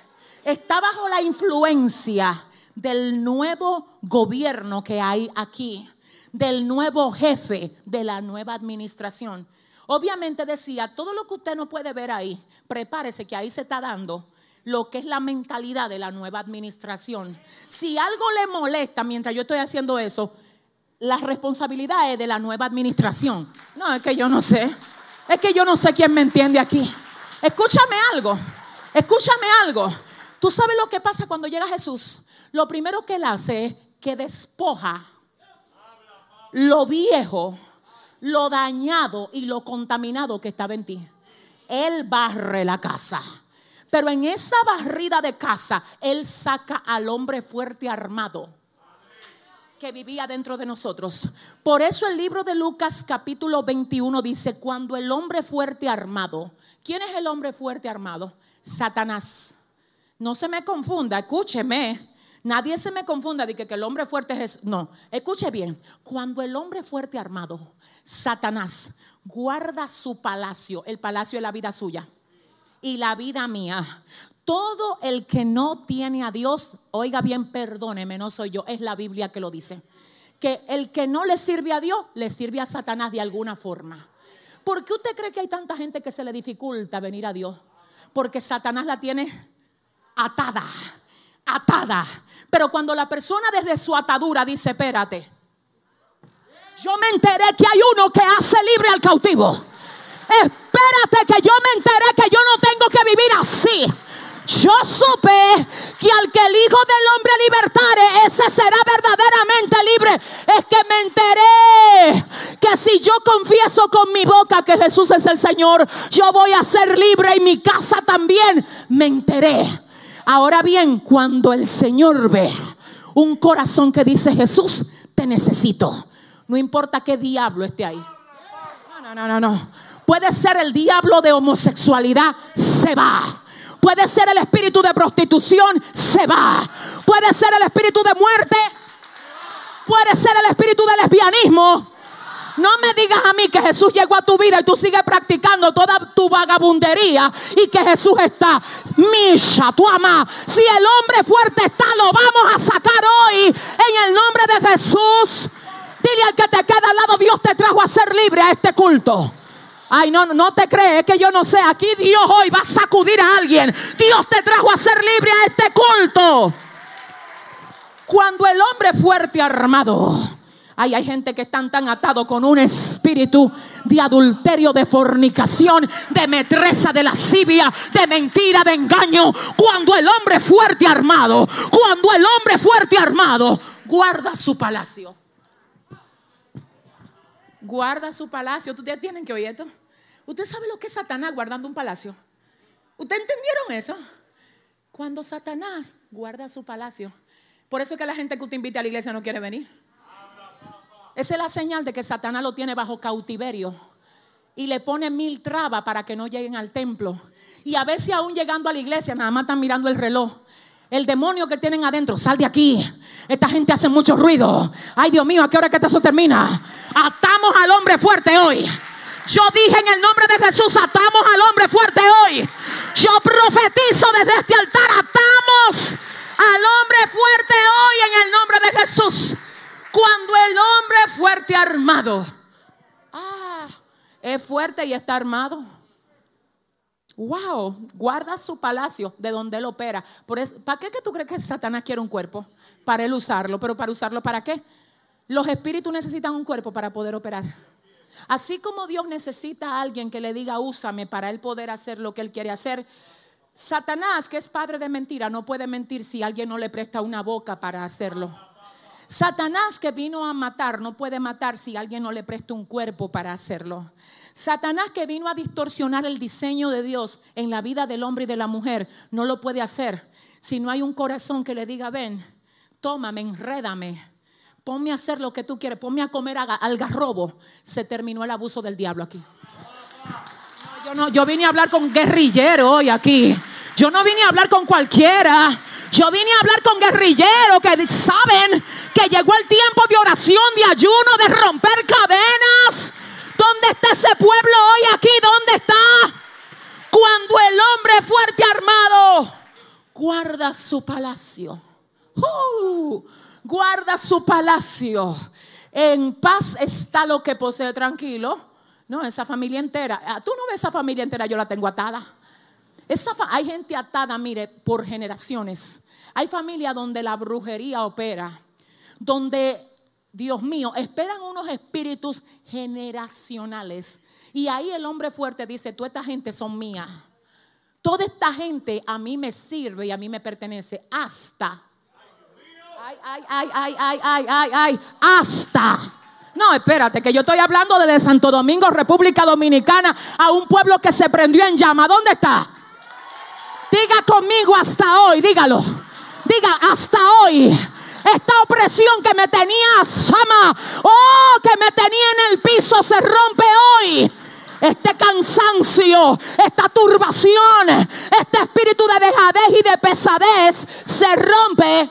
está bajo la influencia del nuevo gobierno que hay aquí del nuevo jefe de la nueva administración. Obviamente decía, todo lo que usted no puede ver ahí, prepárese que ahí se está dando lo que es la mentalidad de la nueva administración. Si algo le molesta mientras yo estoy haciendo eso, la responsabilidad es de la nueva administración. No, es que yo no sé. Es que yo no sé quién me entiende aquí. Escúchame algo. Escúchame algo. Tú sabes lo que pasa cuando llega Jesús. Lo primero que él hace es que despoja lo viejo, lo dañado y lo contaminado que estaba en ti. Él barre la casa. Pero en esa barrida de casa, Él saca al hombre fuerte armado que vivía dentro de nosotros. Por eso el libro de Lucas capítulo 21 dice, cuando el hombre fuerte armado, ¿quién es el hombre fuerte armado? Satanás. No se me confunda, escúcheme. Nadie se me confunda de que, el hombre fuerte es... No, escuche bien. Cuando el hombre fuerte armado, Satanás, guarda su palacio, el palacio de la vida suya y la vida mía. Todo el que no tiene a Dios, oiga bien, perdóneme, no soy yo, es la Biblia que lo dice. Que el que no le sirve a Dios, le sirve a Satanás de alguna forma. ¿Por qué usted cree que hay tanta gente que se le dificulta venir a Dios? Porque Satanás la tiene atada atada. Pero cuando la persona desde su atadura dice, espérate, Yo me enteré que hay uno que hace libre al cautivo. Espérate que yo me enteré que yo no tengo que vivir así. Yo supe que al que el Hijo del Hombre libertare, ese será verdaderamente libre. Es que me enteré que si yo confieso con mi boca que Jesús es el Señor, yo voy a ser libre y mi casa también. Me enteré. Ahora bien, cuando el Señor ve un corazón que dice Jesús, te necesito. No importa qué diablo esté ahí. No, no, no, no. Puede ser el diablo de homosexualidad, se va. Puede ser el espíritu de prostitución, se va. Puede ser el espíritu de muerte. Puede ser el espíritu de lesbianismo. No me digas a mí que Jesús llegó a tu vida y tú sigues practicando toda tu vagabundería y que Jesús está. Misha, tu ama. Si el hombre fuerte está, lo vamos a sacar hoy en el nombre de Jesús. Dile al que te queda al lado, Dios te trajo a ser libre a este culto. Ay, no, no te crees que yo no sé. Aquí Dios hoy va a sacudir a alguien. Dios te trajo a ser libre a este culto. Cuando el hombre fuerte armado. Ay, hay gente que están tan atados con un espíritu de adulterio, de fornicación, de metresa, de lascivia, de mentira, de engaño. Cuando el hombre fuerte armado, cuando el hombre fuerte armado guarda su palacio. Guarda su palacio. Ustedes tienen que oír esto. ¿Usted sabe lo que es Satanás guardando un palacio? ¿Usted entendieron eso? Cuando Satanás guarda su palacio. Por eso es que la gente que usted invita a la iglesia no quiere venir. Esa es la señal de que Satanás lo tiene bajo cautiverio y le pone mil trabas para que no lleguen al templo. Y a veces aún llegando a la iglesia, nada más están mirando el reloj. El demonio que tienen adentro, sal de aquí. Esta gente hace mucho ruido. Ay, Dios mío, ¿a qué hora que esto termina? Atamos al hombre fuerte hoy. Yo dije en el nombre de Jesús, atamos al hombre fuerte hoy. Yo profetizo desde este altar, atamos al hombre fuerte hoy en el nombre de Jesús. Cuando el hombre fuerte armado, ah, es fuerte y está armado. Wow, guarda su palacio de donde él opera. ¿Para qué que tú crees que Satanás quiere un cuerpo? Para él usarlo, pero para usarlo para qué? Los espíritus necesitan un cuerpo para poder operar. Así como Dios necesita a alguien que le diga, úsame para él poder hacer lo que él quiere hacer, Satanás, que es padre de mentira, no puede mentir si alguien no le presta una boca para hacerlo. Satanás que vino a matar no puede matar si alguien no le presta un cuerpo para hacerlo. Satanás que vino a distorsionar el diseño de Dios en la vida del hombre y de la mujer no lo puede hacer si no hay un corazón que le diga, ven, tómame, enrédame, ponme a hacer lo que tú quieres, ponme a comer algarrobo. Se terminó el abuso del diablo aquí. yo, no, yo vine a hablar con guerrillero hoy aquí. Yo no vine a hablar con cualquiera. Yo vine a hablar con guerrilleros que saben que llegó el tiempo de oración, de ayuno, de romper cadenas. ¿Dónde está ese pueblo hoy aquí? ¿Dónde está? Cuando el hombre fuerte armado guarda su palacio. Uh, guarda su palacio. En paz está lo que posee tranquilo. No, esa familia entera. Ah, tú no ves esa familia entera, yo la tengo atada. Hay gente atada, mire, por generaciones. Hay familia donde la brujería opera, donde, Dios mío, esperan unos espíritus generacionales. Y ahí el hombre fuerte dice, toda esta gente son mía. Toda esta gente a mí me sirve y a mí me pertenece hasta ay, ay, ay, ay, ay, ay, ay, hasta. No, espérate, que yo estoy hablando desde Santo Domingo, República Dominicana, a un pueblo que se prendió en llama. ¿Dónde está? Diga conmigo hasta hoy, dígalo. Diga hasta hoy. Esta opresión que me tenía, Sama, oh, que me tenía en el piso, se rompe hoy este cansancio, esta turbación, este espíritu de dejadez y de pesadez se rompe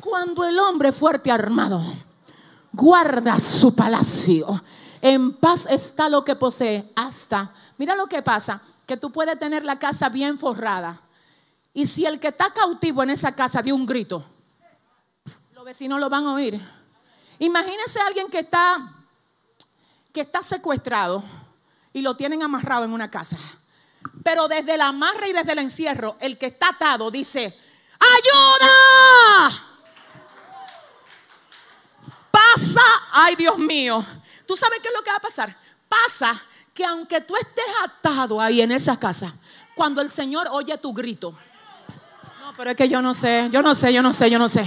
cuando el hombre fuerte armado guarda su palacio, en paz está lo que posee hasta, mira lo que pasa, que tú puedes tener la casa bien forrada. Y si el que está cautivo en esa casa dio un grito, los vecinos lo van a oír. Imagínese a alguien que está que está secuestrado y lo tienen amarrado en una casa. Pero desde el amarre y desde el encierro, el que está atado dice, ¡ayuda! pasa, ay Dios mío, ¿tú sabes qué es lo que va a pasar? Pasa que aunque tú estés atado ahí en esa casa, cuando el Señor oye tu grito, pero es que yo no sé, yo no sé, yo no sé, yo no sé.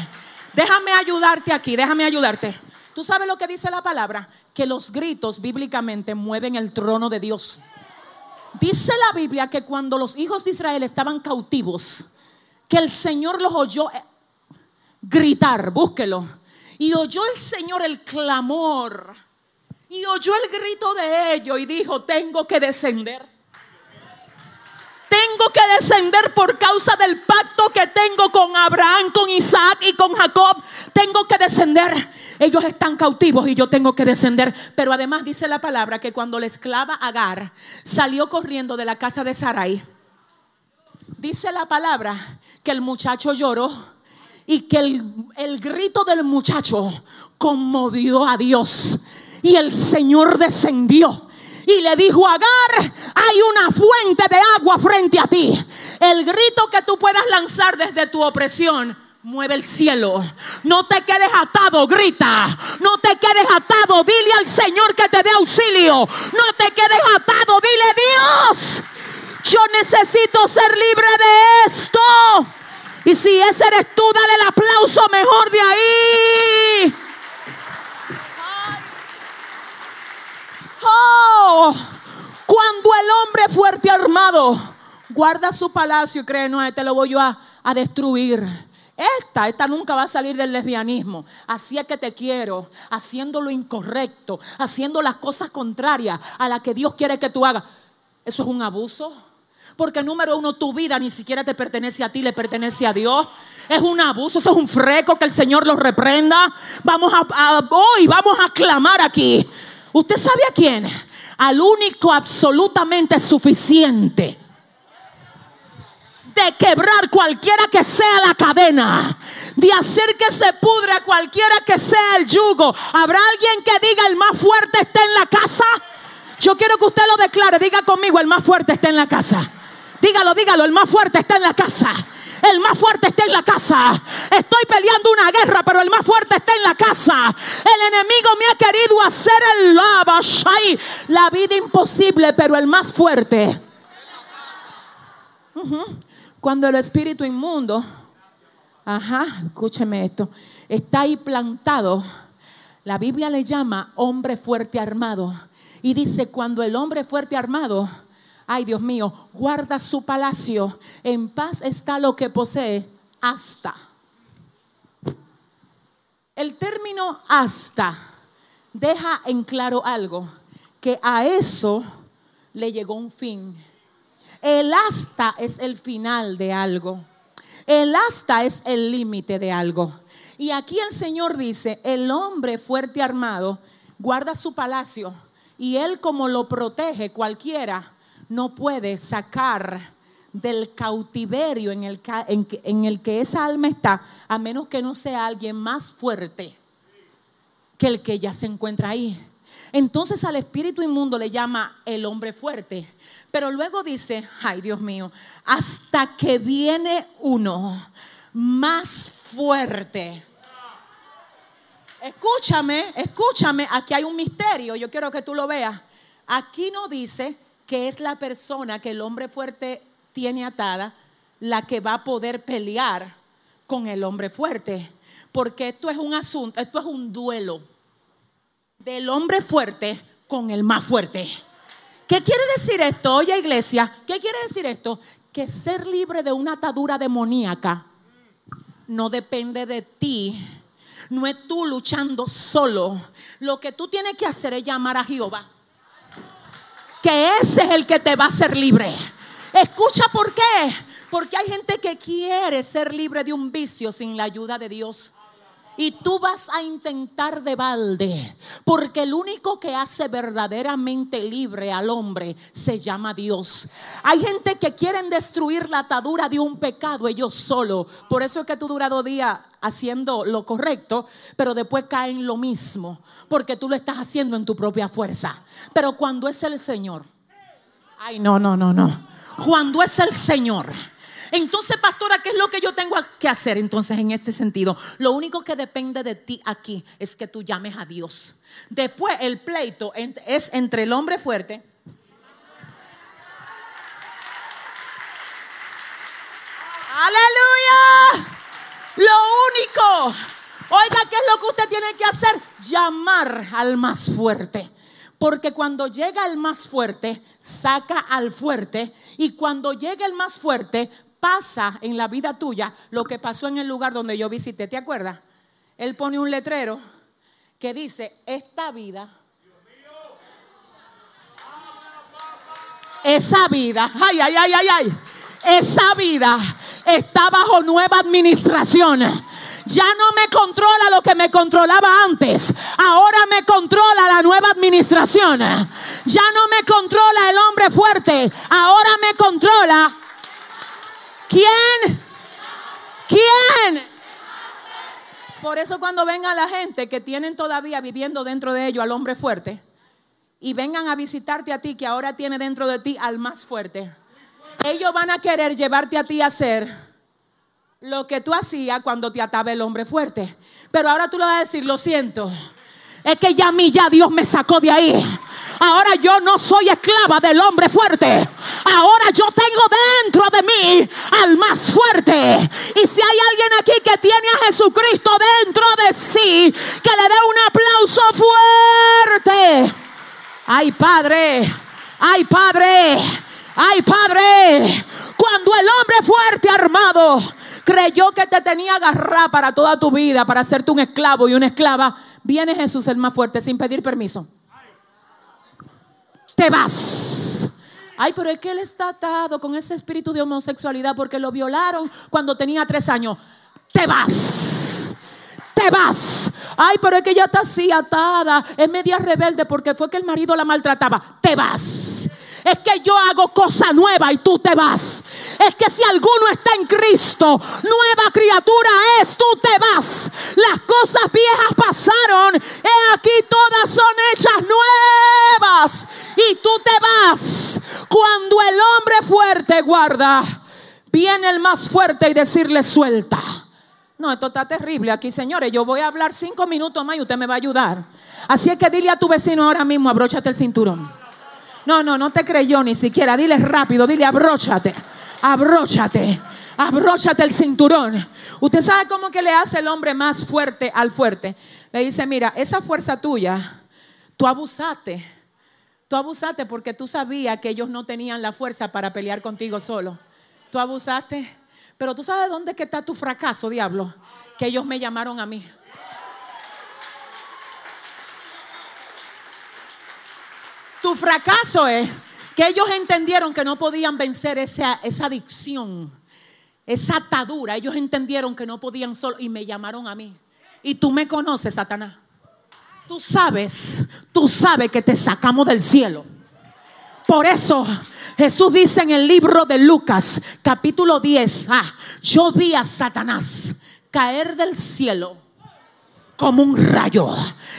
Déjame ayudarte aquí, déjame ayudarte. ¿Tú sabes lo que dice la palabra? Que los gritos bíblicamente mueven el trono de Dios. Dice la Biblia que cuando los hijos de Israel estaban cautivos, que el Señor los oyó eh, gritar, búsquelo. Y oyó el Señor el clamor. Y oyó el grito de ellos y dijo, tengo que descender. Tengo que descender por causa del pacto que tengo con Abraham, con Isaac y con Jacob. Tengo que descender. Ellos están cautivos y yo tengo que descender. Pero además dice la palabra que cuando la esclava Agar salió corriendo de la casa de Sarai, dice la palabra que el muchacho lloró y que el, el grito del muchacho conmovió a Dios. Y el Señor descendió y le dijo, Agar, hay una fuente de agua frente a ti. El grito que tú puedas lanzar desde tu opresión. Mueve el cielo. No te quedes atado, grita. No te quedes atado. Dile al Señor que te dé auxilio. No te quedes atado. Dile, Dios, yo necesito ser libre de esto. Y si ese eres tú, dale el aplauso mejor de ahí. Oh, cuando el hombre fuerte armado guarda su palacio y cree, no, este lo voy yo a, a destruir. Esta, esta nunca va a salir del lesbianismo. Así es que te quiero, haciendo lo incorrecto, haciendo las cosas contrarias a las que Dios quiere que tú hagas. Eso es un abuso. Porque número uno, tu vida ni siquiera te pertenece a ti, le pertenece a Dios. Es un abuso, eso es un freco que el Señor los reprenda. Vamos a, a hoy, vamos a clamar aquí. ¿Usted sabe a quién? Al único absolutamente suficiente de quebrar cualquiera que sea la cadena, de hacer que se pudra cualquiera que sea el yugo. ¿Habrá alguien que diga el más fuerte está en la casa? Yo quiero que usted lo declare, diga conmigo, el más fuerte está en la casa. Dígalo, dígalo, el más fuerte está en la casa. El más fuerte está en la casa. Estoy peleando una guerra, pero el más fuerte está en la casa. El enemigo me ha querido hacer el lava, la vida imposible, pero el más fuerte. Cuando el espíritu inmundo, ajá, escúcheme esto, está ahí plantado, la Biblia le llama hombre fuerte armado. Y dice, cuando el hombre fuerte armado ay Dios mío, guarda su palacio, en paz está lo que posee hasta. El término hasta deja en claro algo, que a eso le llegó un fin. El hasta es el final de algo. El hasta es el límite de algo. Y aquí el Señor dice, el hombre fuerte armado guarda su palacio y él como lo protege cualquiera no puede sacar del cautiverio en el, que esa alma está, a menos que no sea alguien más fuerte que el que ya se encuentra ahí. Entonces al espíritu inmundo le llama el hombre fuerte. Pero luego dice, ay Dios mío, hasta que viene uno más fuerte. Escúchame, escúchame, aquí hay un misterio, yo quiero que tú lo veas. Aquí no dice que es la persona que el hombre fuerte tiene atada, la que va a poder pelear con el hombre fuerte. Porque esto es un asunto, esto es un duelo del hombre fuerte con el más fuerte. ¿Qué quiere decir esto? Oye, iglesia, ¿qué quiere decir esto? Que ser libre de una atadura demoníaca no depende de ti. No es tú luchando solo. Lo que tú tienes que hacer es llamar a Jehová que ese es el que te va a hacer libre. Escucha por qué. Porque hay gente que quiere ser libre de un vicio sin la ayuda de Dios. Y tú vas a intentar de balde, porque el único que hace verdaderamente libre al hombre se llama Dios. Hay gente que quieren destruir la atadura de un pecado ellos solo. Por eso es que tú duras dos días haciendo lo correcto, pero después caen lo mismo, porque tú lo estás haciendo en tu propia fuerza. Pero cuando es el Señor, ay, no, no, no, no. Cuando es el Señor Entonces, pastora, ¿qué es lo que yo tengo que hacer entonces en este sentido? Lo único que depende de ti aquí es que tú llames a Dios. Después, el pleito es entre el hombre fuerte. Aleluya. Lo único. Oiga, ¿qué es lo que usted tiene que hacer? Llamar al más fuerte. Porque cuando llega el más fuerte, saca al fuerte. Y cuando llega el más fuerte, pasa en la vida tuya lo que pasó en el lugar donde yo visité. ¿Te acuerdas? Él pone un letrero que dice, esta vida, esa vida, ay, ay, ay, ay, ay, esa vida está bajo nueva administración. Ya no me controla lo que me controlaba antes. Ahora me controla la nueva administración. Ya no me controla el hombre fuerte. Ahora me controla. ¿Quién? ¿Quién? Por eso cuando venga la gente que tienen todavía viviendo dentro de ellos al hombre fuerte y vengan a visitarte a ti que ahora tiene dentro de ti al más fuerte, ellos van a querer llevarte a ti a hacer lo que tú hacías cuando te ataba el hombre fuerte. Pero ahora tú le vas a decir, lo siento. Es que ya a mí ya Dios me sacó de ahí. Ahora yo no soy esclava del hombre fuerte. Ahora yo tengo dentro de mí al más fuerte. Y si hay alguien aquí que tiene a Jesucristo dentro de sí, que le dé un aplauso fuerte. Ay, Padre. Ay, Padre. Ay, Padre. Cuando el hombre fuerte armado creyó que te tenía agarrada para toda tu vida, para hacerte un esclavo y una esclava, viene Jesús el más fuerte sin pedir permiso. Te vas. Ay, pero es que él está atado con ese espíritu de homosexualidad porque lo violaron cuando tenía tres años. Te vas. Te vas. Ay, pero es que ella está así atada. Es media rebelde porque fue que el marido la maltrataba. Te vas es que yo hago cosa nueva y tú te vas. Es que si alguno está en Cristo, nueva criatura es, tú te vas. Las cosas viejas pasaron, he aquí todas son hechas nuevas y tú te vas. Cuando el hombre fuerte guarda, viene el más fuerte y decirle suelta. No, esto está terrible aquí, señores. Yo voy a hablar cinco minutos más y usted me va a ayudar. Así es que dile a tu vecino ahora mismo, abróchate el cinturón. No, no, no te creyó ni siquiera. Dile rápido, dile abróchate, abróchate, abróchate el cinturón. Usted sabe cómo que le hace el hombre más fuerte al fuerte. Le dice, mira, esa fuerza tuya, tú abusaste. Tú abusaste porque tú sabías que ellos no tenían la fuerza para pelear contigo solo. Tú abusaste. Pero tú sabes dónde que está tu fracaso, diablo. Que ellos me llamaron a mí. Tu fracaso es que ellos entendieron que no podían vencer esa, adicción, esa atadura. Ellos entendieron que no podían solo y me llamaron a mí. Y tú me conoces, Satanás. Tú sabes, tú sabes que te sacamos del cielo. Por eso Jesús dice en el libro de Lucas, capítulo 10, ah, yo vi a Satanás caer del cielo como un rayo.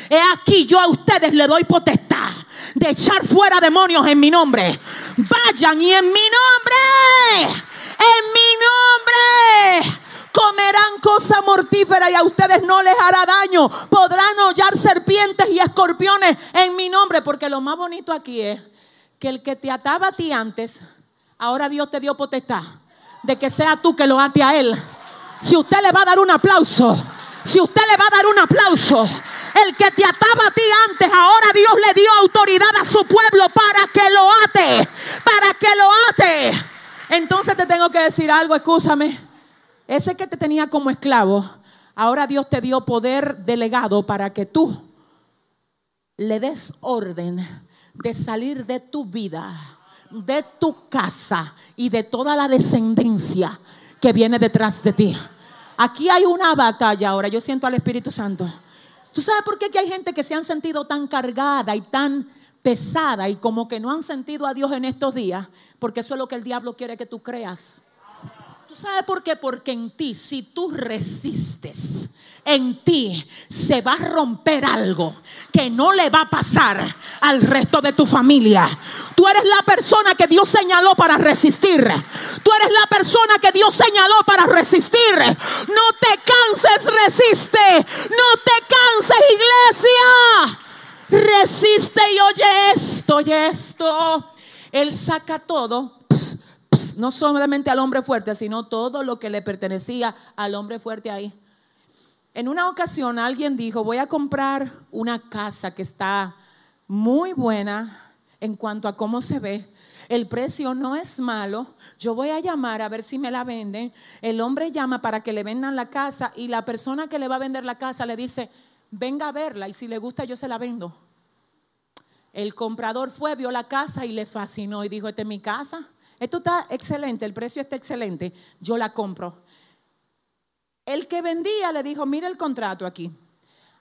He aquí yo a ustedes le doy potestad de echar fuera demonios en mi nombre. Vayan y en mi nombre, en mi nombre comerán cosa mortífera y a ustedes no les hará daño. Podrán hollar serpientes y escorpiones en mi nombre. Porque lo más bonito aquí es que el que te ataba a ti antes, ahora Dios te dio potestad de que sea tú que lo ate a él. Si usted le va a dar un aplauso, si usted le va a dar un aplauso, el que te ataba a ti antes, ahora Dios le dio autoridad a su pueblo para que lo ate, para que lo ate. Entonces te tengo que decir algo, escúchame. Ese que te tenía como esclavo, ahora Dios te dio poder delegado para que tú le des orden de salir de tu vida, de tu casa y de toda la descendencia que viene detrás de ti. Aquí hay una batalla ahora. Yo siento al Espíritu Santo. ¿Tú sabes por qué hay gente que se han sentido tan cargada y tan pesada y como que no han sentido a Dios en estos días? Porque eso es lo que el diablo quiere que tú creas. ¿Tú sabes por qué? Porque en ti, si tú resistes en ti se va a romper algo que no le va a pasar al resto de tu familia. Tú eres la persona que Dios señaló para resistir. Tú eres la persona que Dios señaló para resistir. No te canses, resiste. No te canses, iglesia. Resiste y oye esto, oye esto. Él saca todo no solamente al hombre fuerte, sino todo lo que le pertenecía al hombre fuerte ahí. En una ocasión alguien dijo, voy a comprar una casa que está muy buena en cuanto a cómo se ve. El precio no es malo. Yo voy a llamar a ver si me la venden. El hombre llama para que le vendan la casa y la persona que le va a vender la casa le dice, venga a verla y si le gusta yo se la vendo. El comprador fue, vio la casa y le fascinó y dijo, esta es mi casa. Esto está excelente, el precio está excelente, yo la compro. El que vendía le dijo, mire el contrato aquí.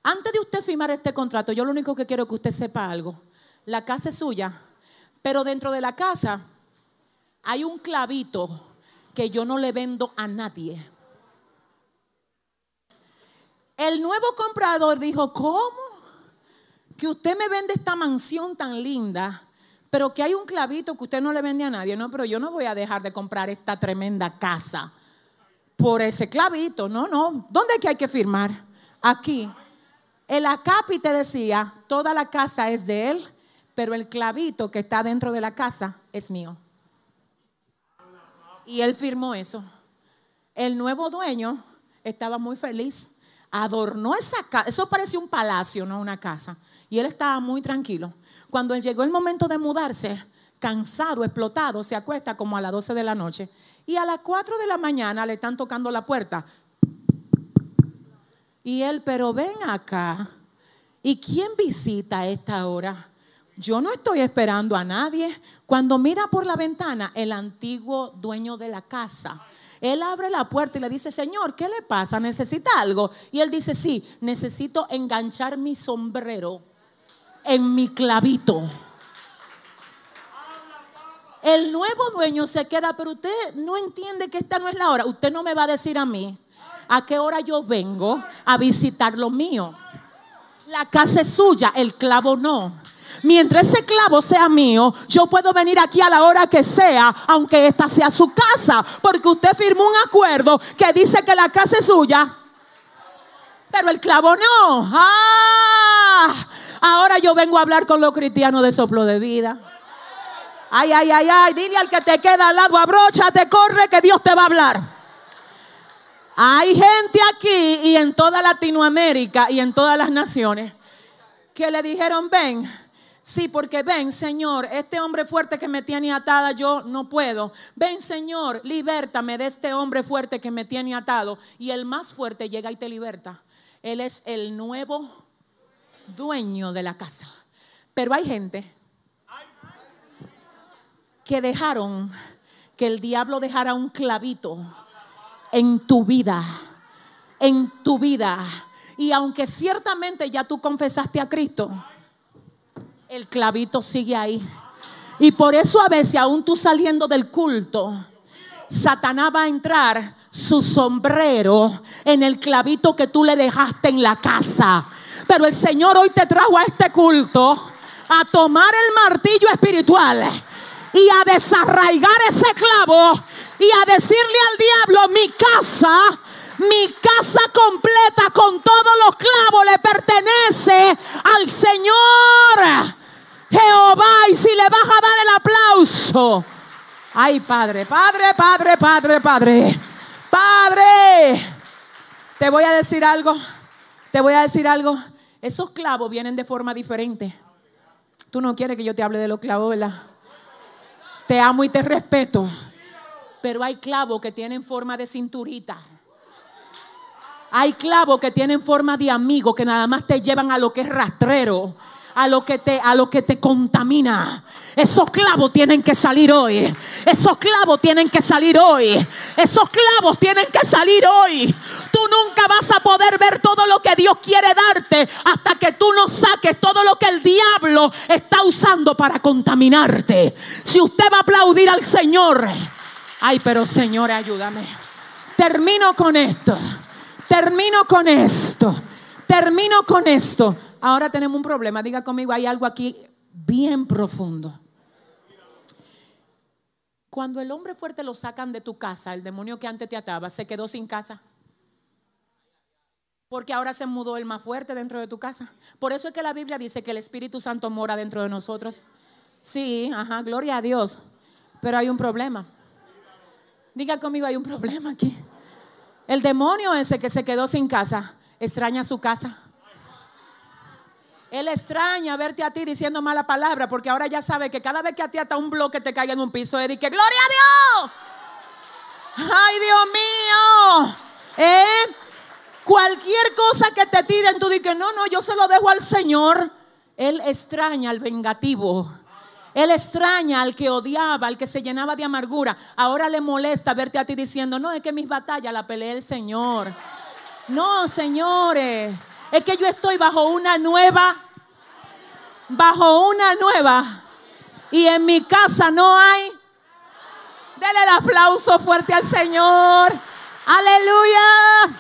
Antes de usted firmar este contrato, yo lo único que quiero es que usted sepa algo. La casa es suya, pero dentro de la casa hay un clavito que yo no le vendo a nadie. El nuevo comprador dijo, ¿cómo? Que usted me vende esta mansión tan linda pero que hay un clavito que usted no le vende a nadie. No, pero yo no voy a dejar de comprar esta tremenda casa por ese clavito. No, no. ¿Dónde es que hay que firmar? Aquí. El acápite decía, toda la casa es de él, pero el clavito que está dentro de la casa es mío. Y él firmó eso. El nuevo dueño estaba muy feliz. Adornó esa casa. Eso parecía un palacio, no una casa. Y él estaba muy tranquilo. Cuando llegó el momento de mudarse, cansado, explotado, se acuesta como a las 12 de la noche. Y a las 4 de la mañana le están tocando la puerta. Y él, pero ven acá. ¿Y quién visita a esta hora? Yo no estoy esperando a nadie. Cuando mira por la ventana, el antiguo dueño de la casa. Él abre la puerta y le dice, Señor, ¿qué le pasa? ¿Necesita algo? Y él dice, sí, necesito enganchar mi sombrero en mi clavito. El nuevo dueño se queda, pero usted no entiende que esta no es la hora. Usted no me va a decir a mí a qué hora yo vengo a visitar lo mío. La casa es suya, el clavo no. Mientras ese clavo sea mío, yo puedo venir aquí a la hora que sea, aunque esta sea su casa, porque usted firmó un acuerdo que dice que la casa es suya, pero el clavo no. Ah, Ahora yo vengo a hablar con los cristianos de soplo de vida. Ay, ay, ay, ay, dile al que te queda al lado, abróchate, corre, que Dios te va a hablar. Hay gente aquí y en toda Latinoamérica y en todas las naciones que le dijeron, ven, sí, porque ven, Señor, este hombre fuerte que me tiene atada, yo no puedo. Ven, Señor, libértame de este hombre fuerte que me tiene atado. Y el más fuerte llega y te liberta. Él es el nuevo dueño de la casa. Pero hay gente que dejaron que el diablo dejara un clavito en tu vida, en tu vida. Y aunque ciertamente ya tú confesaste a Cristo, el clavito sigue ahí. Y por eso a veces, aún tú saliendo del culto, Satanás va a entrar su sombrero en el clavito que tú le dejaste en la casa. Pero el Señor hoy te trajo a este culto a tomar el martillo espiritual y a desarraigar ese clavo y a decirle al diablo, mi casa, mi casa completa con todos los clavos le pertenece al Señor Jehová. Y si le vas a dar el aplauso, ay Padre, Padre, Padre, Padre, Padre, Padre, te voy a decir algo, te voy a decir algo. Esos clavos vienen de forma diferente. Tú no quieres que yo te hable de los clavos, ¿verdad? Te amo y te respeto. Pero hay clavos que tienen forma de cinturita. Hay clavos que tienen forma de amigo que nada más te llevan a lo que es rastrero a lo que te, a lo que te contamina. Esos clavos tienen que salir hoy. Esos clavos tienen que salir hoy. Esos clavos tienen que salir hoy. Tú nunca vas a poder ver todo lo que Dios quiere darte hasta que tú no saques todo lo que el diablo está usando para contaminarte. Si usted va a aplaudir al Señor, ay, pero Señor, ayúdame. Termino con esto. Termino con esto. Termino con esto. Ahora tenemos un problema. Diga conmigo, hay algo aquí bien profundo. Cuando el hombre fuerte lo sacan de tu casa, el demonio que antes te ataba, se quedó sin casa. Porque ahora se mudó el más fuerte dentro de tu casa. Por eso es que la Biblia dice que el Espíritu Santo mora dentro de nosotros. Sí, ajá, gloria a Dios. Pero hay un problema. Diga conmigo, hay un problema aquí. El demonio ese que se quedó sin casa, extraña su casa. Él extraña verte a ti diciendo mala palabra porque ahora ya sabe que cada vez que a ti hasta un bloque te caiga en un piso, él dice, gloria a Dios. Ay, Dios mío. ¿Eh? Cualquier cosa que te tiren, tú dices, no, no, yo se lo dejo al Señor. Él extraña al vengativo. Él extraña al que odiaba, al que se llenaba de amargura. Ahora le molesta verte a ti diciendo, no, es que mis batallas la peleé el Señor. No, señores, es que yo estoy bajo una nueva, bajo una nueva. Y en mi casa no hay. Dele el aplauso fuerte al Señor. Aleluya.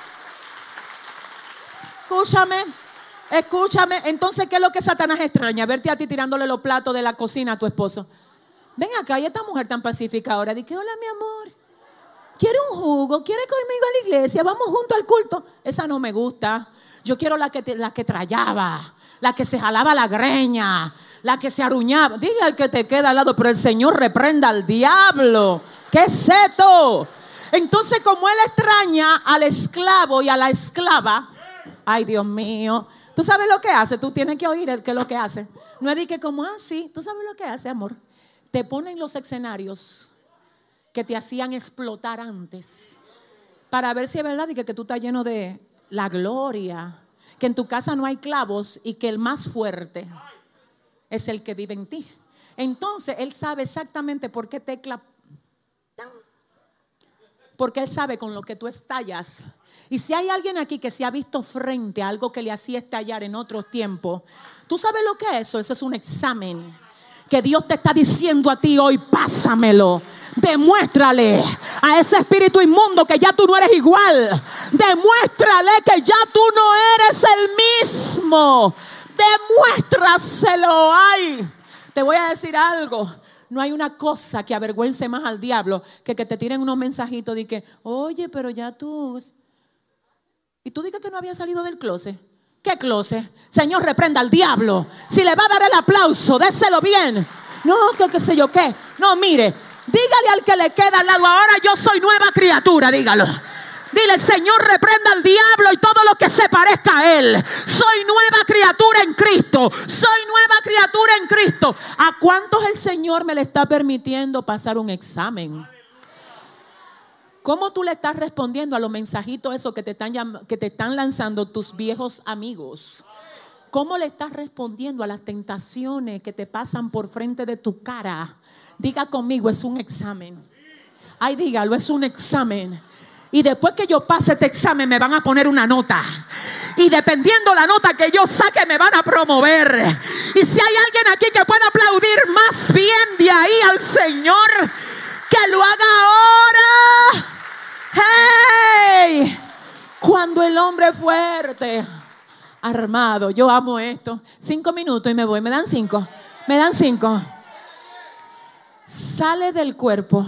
Escúchame, escúchame. Entonces, ¿qué es lo que Satanás extraña? Verte a ti tirándole los platos de la cocina a tu esposo. Ven acá, y esta mujer tan pacífica ahora. Dice, hola mi amor. ¿Quiere un jugo? ¿Quiere conmigo a la iglesia? Vamos junto al culto. Esa no me gusta. Yo quiero la que, la que trallaba, la que se jalaba la greña, la que se aruñaba. Diga al que te queda al lado, pero el Señor reprenda al diablo. ¿Qué es esto? Entonces, como él extraña al esclavo y a la esclava, Ay, Dios mío. ¿Tú sabes lo que hace? Tú tienes que oír el que lo que hace. No es de que como así. Ah, ¿Tú sabes lo que hace, amor? Te ponen los escenarios que te hacían explotar antes. Para ver si es verdad y que, que tú estás lleno de la gloria. Que en tu casa no hay clavos y que el más fuerte es el que vive en ti. Entonces Él sabe exactamente por qué tecla. Porque Él sabe con lo que tú estallas y si hay alguien aquí que se ha visto frente a algo que le hacía estallar en otros tiempos, ¿tú sabes lo que es eso? Eso es un examen que Dios te está diciendo a ti hoy, pásamelo. Demuéstrale a ese espíritu inmundo que ya tú no eres igual. Demuéstrale que ya tú no eres el mismo. Demuéstraselo. Ay, te voy a decir algo. No hay una cosa que avergüence más al diablo que que te tiren unos mensajitos de que, oye, pero ya tú y tú dices que no había salido del closet. ¿Qué closet? Señor, reprenda al diablo. Si le va a dar el aplauso, déselo bien. No, que qué sé yo qué. No, mire, dígale al que le queda al lado, ahora yo soy nueva criatura, dígalo. Dile, Señor, reprenda al diablo y todo lo que se parezca a él. Soy nueva criatura en Cristo. Soy nueva criatura en Cristo. ¿A cuántos el Señor me le está permitiendo pasar un examen? ¿Cómo tú le estás respondiendo a los mensajitos esos que te están, que te están lanzando tus viejos amigos? ¿Cómo le estás respondiendo a las tentaciones que te pasan por frente de tu cara? Diga conmigo, es un examen. Ay, dígalo, es un examen. Y después que yo pase este examen me van a poner una nota. Y dependiendo la nota que yo saque me van a promover. Y si hay alguien aquí que pueda aplaudir más bien de ahí al Señor, que lo haga ahora. ¡Hey! Cuando el hombre fuerte, armado, yo amo esto. Cinco minutos y me voy. ¿Me dan cinco? ¿Me dan cinco? Sale del cuerpo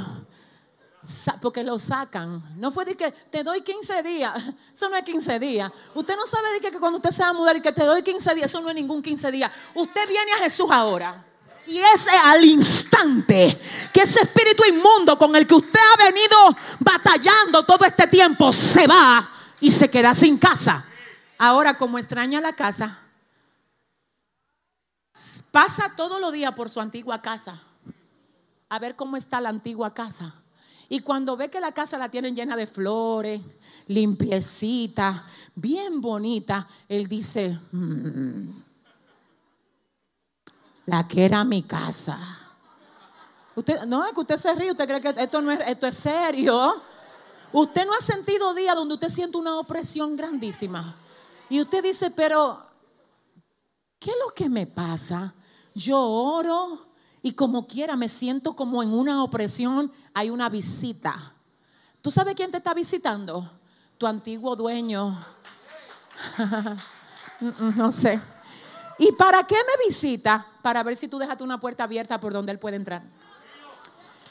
porque lo sacan. No fue de que te doy 15 días. Eso no es 15 días. Usted no sabe de que cuando usted se va a mudar y que te doy 15 días, eso no es ningún 15 días. Usted viene a Jesús ahora. Y es al instante que ese espíritu inmundo con el que usted ha venido batallando todo este tiempo se va y se queda sin casa. Ahora, como extraña la casa, pasa todos los días por su antigua casa a ver cómo está la antigua casa. Y cuando ve que la casa la tienen llena de flores, limpiecita, bien bonita, él dice, mm, la que era mi casa. Usted, no, es que usted se ríe, usted cree que esto no es, esto es serio. Usted no ha sentido días donde usted siente una opresión grandísima. Y usted dice, pero, ¿qué es lo que me pasa? Yo oro y como quiera me siento como en una opresión, hay una visita. ¿Tú sabes quién te está visitando? tu antiguo dueño. no sé. ¿Y para qué me visita? Para ver si tú dejaste una puerta abierta por donde él puede entrar.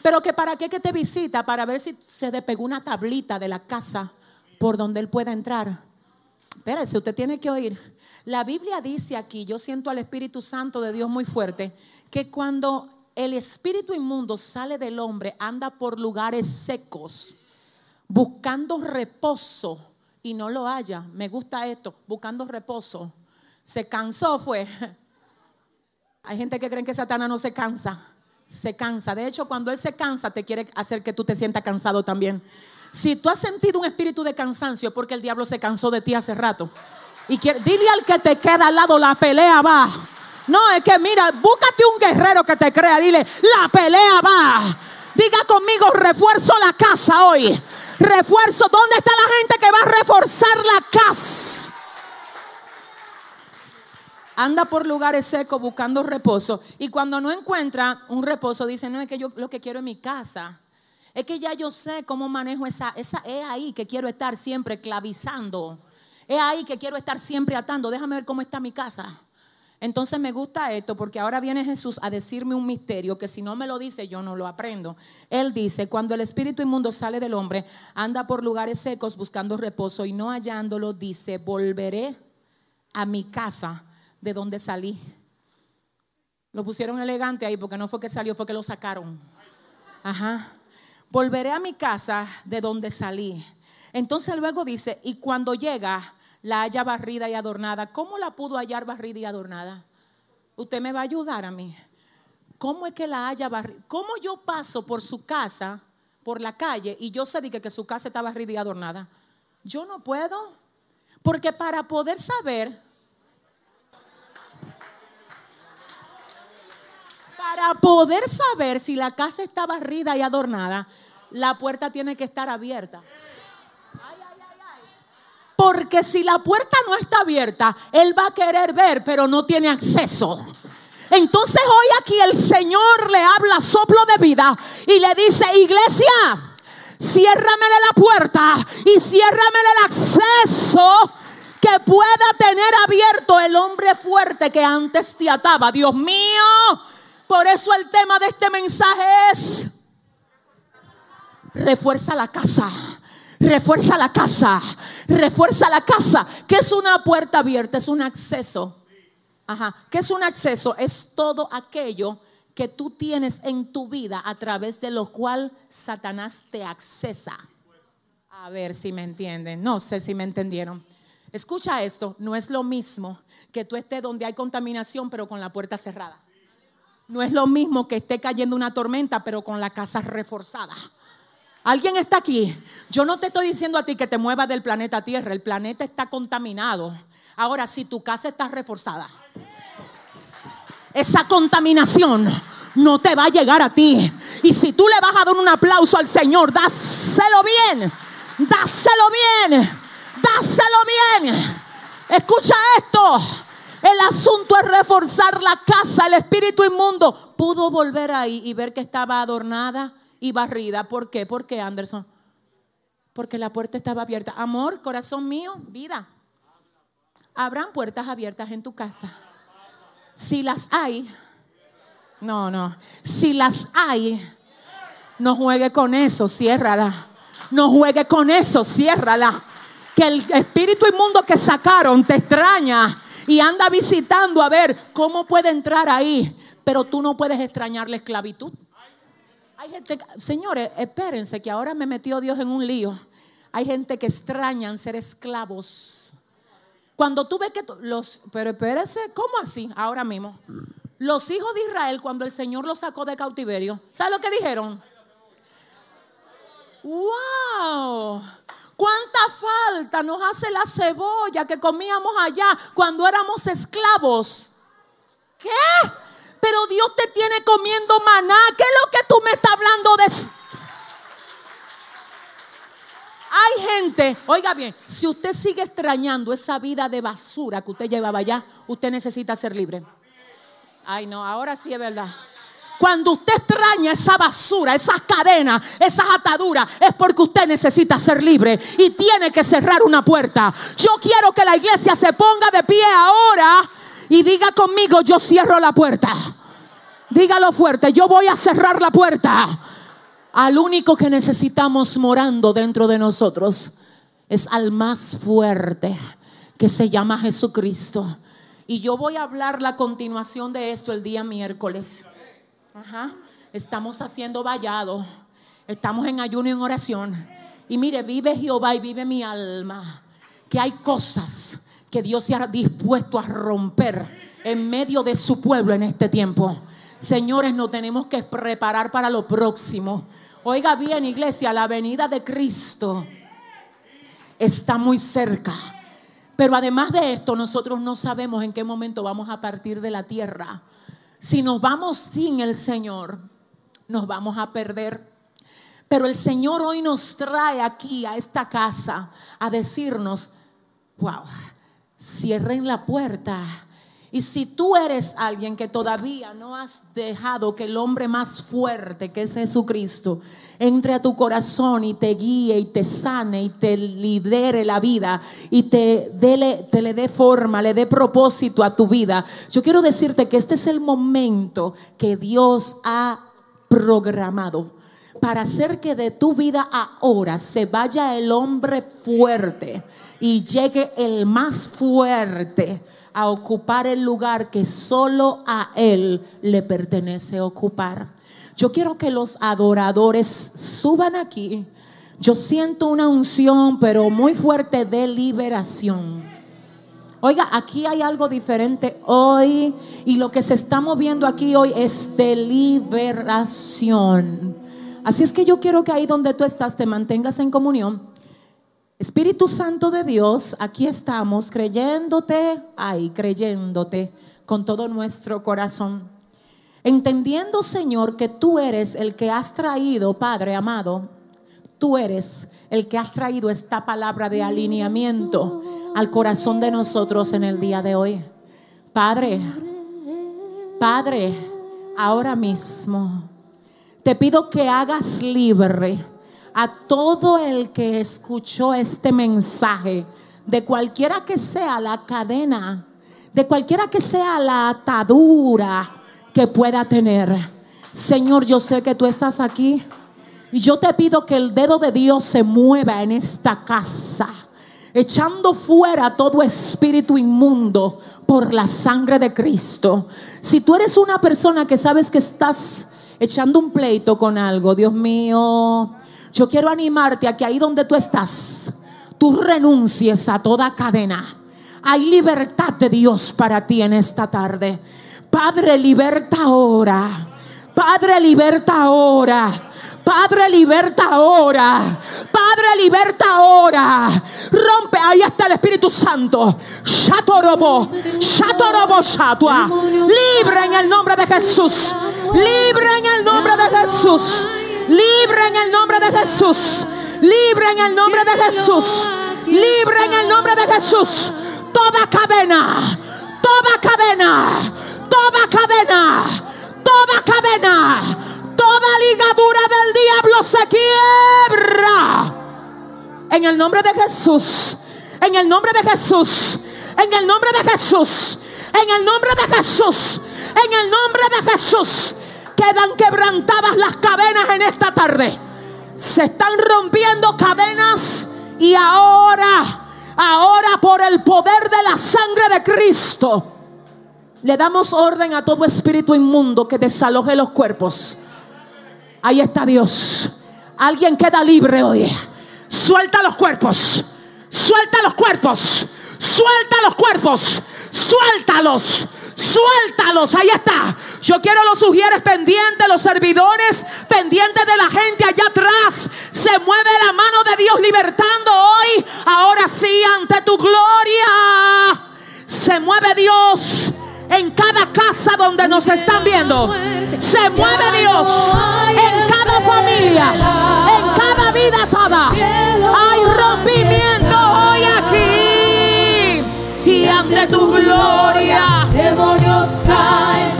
Pero que para qué que te visita? Para ver si se despegó una tablita de la casa por donde él pueda entrar. Espérese, usted tiene que oír. La Biblia dice aquí, yo siento al Espíritu Santo de Dios muy fuerte, que cuando el espíritu inmundo sale del hombre, anda por lugares secos, buscando reposo y no lo haya. Me gusta esto, buscando reposo. Se cansó, fue. Hay gente que cree que Satanás no se cansa. Se cansa. De hecho, cuando él se cansa, te quiere hacer que tú te sientas cansado también. Si tú has sentido un espíritu de cansancio, porque el diablo se cansó de ti hace rato. Y dile al que te queda al lado, la pelea va. No, es que mira, búscate un guerrero que te crea. Dile, la pelea va. Diga conmigo, refuerzo la casa hoy. Refuerzo. ¿Dónde está la gente que va a reforzar la casa? Anda por lugares secos buscando reposo. Y cuando no encuentra un reposo, dice, no, es que yo lo que quiero es mi casa. Es que ya yo sé cómo manejo esa, esa, es ahí que quiero estar siempre clavizando. Es ahí que quiero estar siempre atando. Déjame ver cómo está mi casa. Entonces me gusta esto porque ahora viene Jesús a decirme un misterio que si no me lo dice yo no lo aprendo. Él dice, cuando el espíritu inmundo sale del hombre, anda por lugares secos buscando reposo y no hallándolo, dice, volveré a mi casa de donde salí. Lo pusieron elegante ahí porque no fue que salió, fue que lo sacaron. Ajá. Volveré a mi casa de donde salí. Entonces luego dice, y cuando llega, la haya barrida y adornada. ¿Cómo la pudo hallar barrida y adornada? Usted me va a ayudar a mí. ¿Cómo es que la haya barrida? ¿Cómo yo paso por su casa, por la calle, y yo sé que, que su casa está barrida y adornada? Yo no puedo. Porque para poder saber, para poder saber si la casa está barrida y adornada, la puerta tiene que estar abierta. Porque si la puerta no está abierta, Él va a querer ver, pero no tiene acceso. Entonces hoy aquí el Señor le habla soplo de vida y le dice, iglesia, ciérramele la puerta y ciérramele el acceso que pueda tener abierto el hombre fuerte que antes te ataba. Dios mío, por eso el tema de este mensaje es, refuerza la casa refuerza la casa, refuerza la casa. ¿Qué es una puerta abierta? Es un acceso. Ajá. ¿Qué es un acceso? Es todo aquello que tú tienes en tu vida a través de lo cual Satanás te accesa. A ver si me entienden. No sé si me entendieron. Escucha esto, no es lo mismo que tú estés donde hay contaminación pero con la puerta cerrada. No es lo mismo que esté cayendo una tormenta pero con la casa reforzada. ¿Alguien está aquí? Yo no te estoy diciendo a ti que te muevas del planeta Tierra. El planeta está contaminado. Ahora, si tu casa está reforzada, esa contaminación no te va a llegar a ti. Y si tú le vas a dar un aplauso al Señor, dáselo bien. Dáselo bien. Dáselo bien. Escucha esto. El asunto es reforzar la casa. El espíritu inmundo pudo volver ahí y ver que estaba adornada y barrida. ¿Por qué? ¿Por qué, Anderson? Porque la puerta estaba abierta. Amor, corazón mío, vida. Habrán puertas abiertas en tu casa. Si las hay, no, no. Si las hay, no juegue con eso, ciérrala. No juegue con eso, ciérrala. Que el espíritu inmundo que sacaron te extraña y anda visitando a ver cómo puede entrar ahí. Pero tú no puedes extrañar la esclavitud. Hay gente, señores, espérense que ahora me metió Dios en un lío. Hay gente que extrañan ser esclavos. Cuando tú ves que los, pero espérese, ¿cómo así? Ahora mismo. Los hijos de Israel, cuando el Señor los sacó de cautiverio, ¿sabes lo que dijeron? ¡Wow! ¿Cuánta falta nos hace la cebolla que comíamos allá cuando éramos esclavos? ¿Qué? Pero Dios te tiene comiendo maná. ¿Qué es lo que tú me estás hablando de? Hay gente, oiga bien, si usted sigue extrañando esa vida de basura que usted llevaba allá, usted necesita ser libre. Ay, no, ahora sí es verdad. Cuando usted extraña esa basura, esas cadenas, esas ataduras, es porque usted necesita ser libre y tiene que cerrar una puerta. Yo quiero que la iglesia se ponga de pie ahora y diga conmigo, yo cierro la puerta. Dígalo fuerte, yo voy a cerrar la puerta. Al único que necesitamos morando dentro de nosotros es al más fuerte que se llama Jesucristo. Y yo voy a hablar la continuación de esto el día miércoles. Estamos haciendo vallado. Estamos en ayuno y en oración. Y mire, vive Jehová y vive mi alma. Que hay cosas que Dios se ha dispuesto a romper en medio de su pueblo en este tiempo. Señores, no tenemos que preparar para lo próximo. Oiga bien, iglesia, la venida de Cristo está muy cerca. Pero además de esto, nosotros no sabemos en qué momento vamos a partir de la tierra. Si nos vamos sin el Señor, nos vamos a perder. Pero el Señor hoy nos trae aquí a esta casa a decirnos, wow, cierren la puerta. Y si tú eres alguien que todavía no has dejado que el hombre más fuerte, que es Jesucristo, entre a tu corazón y te guíe y te sane y te lidere la vida y te, te le dé forma, le dé propósito a tu vida, yo quiero decirte que este es el momento que Dios ha programado para hacer que de tu vida ahora se vaya el hombre fuerte y llegue el más fuerte a ocupar el lugar que solo a Él le pertenece ocupar. Yo quiero que los adoradores suban aquí. Yo siento una unción, pero muy fuerte de liberación. Oiga, aquí hay algo diferente hoy y lo que se está moviendo aquí hoy es de liberación. Así es que yo quiero que ahí donde tú estás te mantengas en comunión Espíritu Santo de Dios, aquí estamos creyéndote, ay, creyéndote con todo nuestro corazón. Entendiendo, Señor, que tú eres el que has traído, Padre amado, tú eres el que has traído esta palabra de alineamiento al corazón de nosotros en el día de hoy. Padre, Padre, ahora mismo te pido que hagas libre a todo el que escuchó este mensaje, de cualquiera que sea la cadena, de cualquiera que sea la atadura que pueda tener. Señor, yo sé que tú estás aquí y yo te pido que el dedo de Dios se mueva en esta casa, echando fuera todo espíritu inmundo por la sangre de Cristo. Si tú eres una persona que sabes que estás echando un pleito con algo, Dios mío, yo quiero animarte a que ahí donde tú estás, tú renuncies a toda cadena. Hay libertad de Dios para ti en esta tarde. Padre, liberta ahora. Padre, liberta ahora. Padre, liberta ahora. Padre, liberta ahora. Rompe, ahí está el Espíritu Santo. Shatorobo, Shatorobo, Shatua. Libre en el nombre de Jesús. Libre en el nombre de Jesús. Libre en el nombre de Jesús. Libre en el nombre de Jesús. Libre en el nombre de Jesús. Toda cadena, toda cadena, toda cadena, toda cadena, toda ligadura del diablo se quiebra. En el nombre de Jesús. En el nombre de Jesús. En el nombre de Jesús. En el nombre de Jesús. En el nombre de Jesús quedan quebrantadas las cadenas en esta tarde. Se están rompiendo cadenas y ahora, ahora por el poder de la sangre de Cristo, le damos orden a todo espíritu inmundo que desaloje los cuerpos. Ahí está Dios. Alguien queda libre hoy. Suelta los cuerpos. Suelta los cuerpos. Suelta los cuerpos. Suéltalos. Suéltalos. Ahí está. Yo quiero los sugieres pendientes, los servidores pendientes de la gente allá atrás. Se mueve la mano de Dios libertando hoy. Ahora sí, ante tu gloria. Se mueve Dios en cada casa donde nos están viendo. Se mueve Dios en cada familia, en cada vida toda. Hay rompimiento hoy aquí. Y ante tu gloria, demonios caen.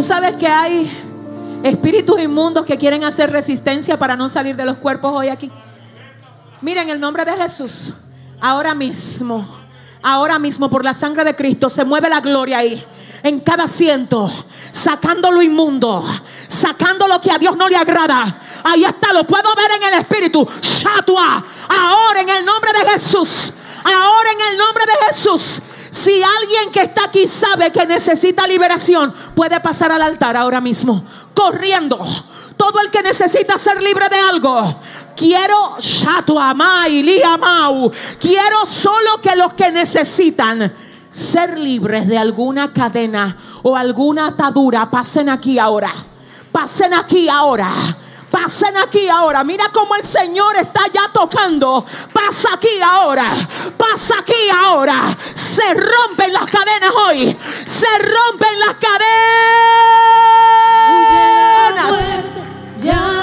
Tú sabes que hay espíritus inmundos que quieren hacer resistencia para no salir de los cuerpos hoy aquí. Miren el nombre de Jesús. Ahora mismo, ahora mismo por la sangre de Cristo se mueve la gloria ahí. En cada asiento, sacando lo inmundo, sacando lo que a Dios no le agrada. Ahí está, lo puedo ver en el espíritu. Shatua. Ahora en el nombre de Jesús. Ahora en el nombre de Jesús. Si alguien que está aquí sabe que necesita liberación, puede pasar al altar ahora mismo, corriendo. Todo el que necesita ser libre de algo, quiero. Quiero solo que los que necesitan ser libres de alguna cadena o alguna atadura pasen aquí ahora. Pasen aquí ahora. Pasen aquí ahora. Mira cómo el Señor está ya tocando. Pasa aquí ahora. Pasa aquí ahora. Se rompen las cadenas hoy. Se rompen las cadenas. Ya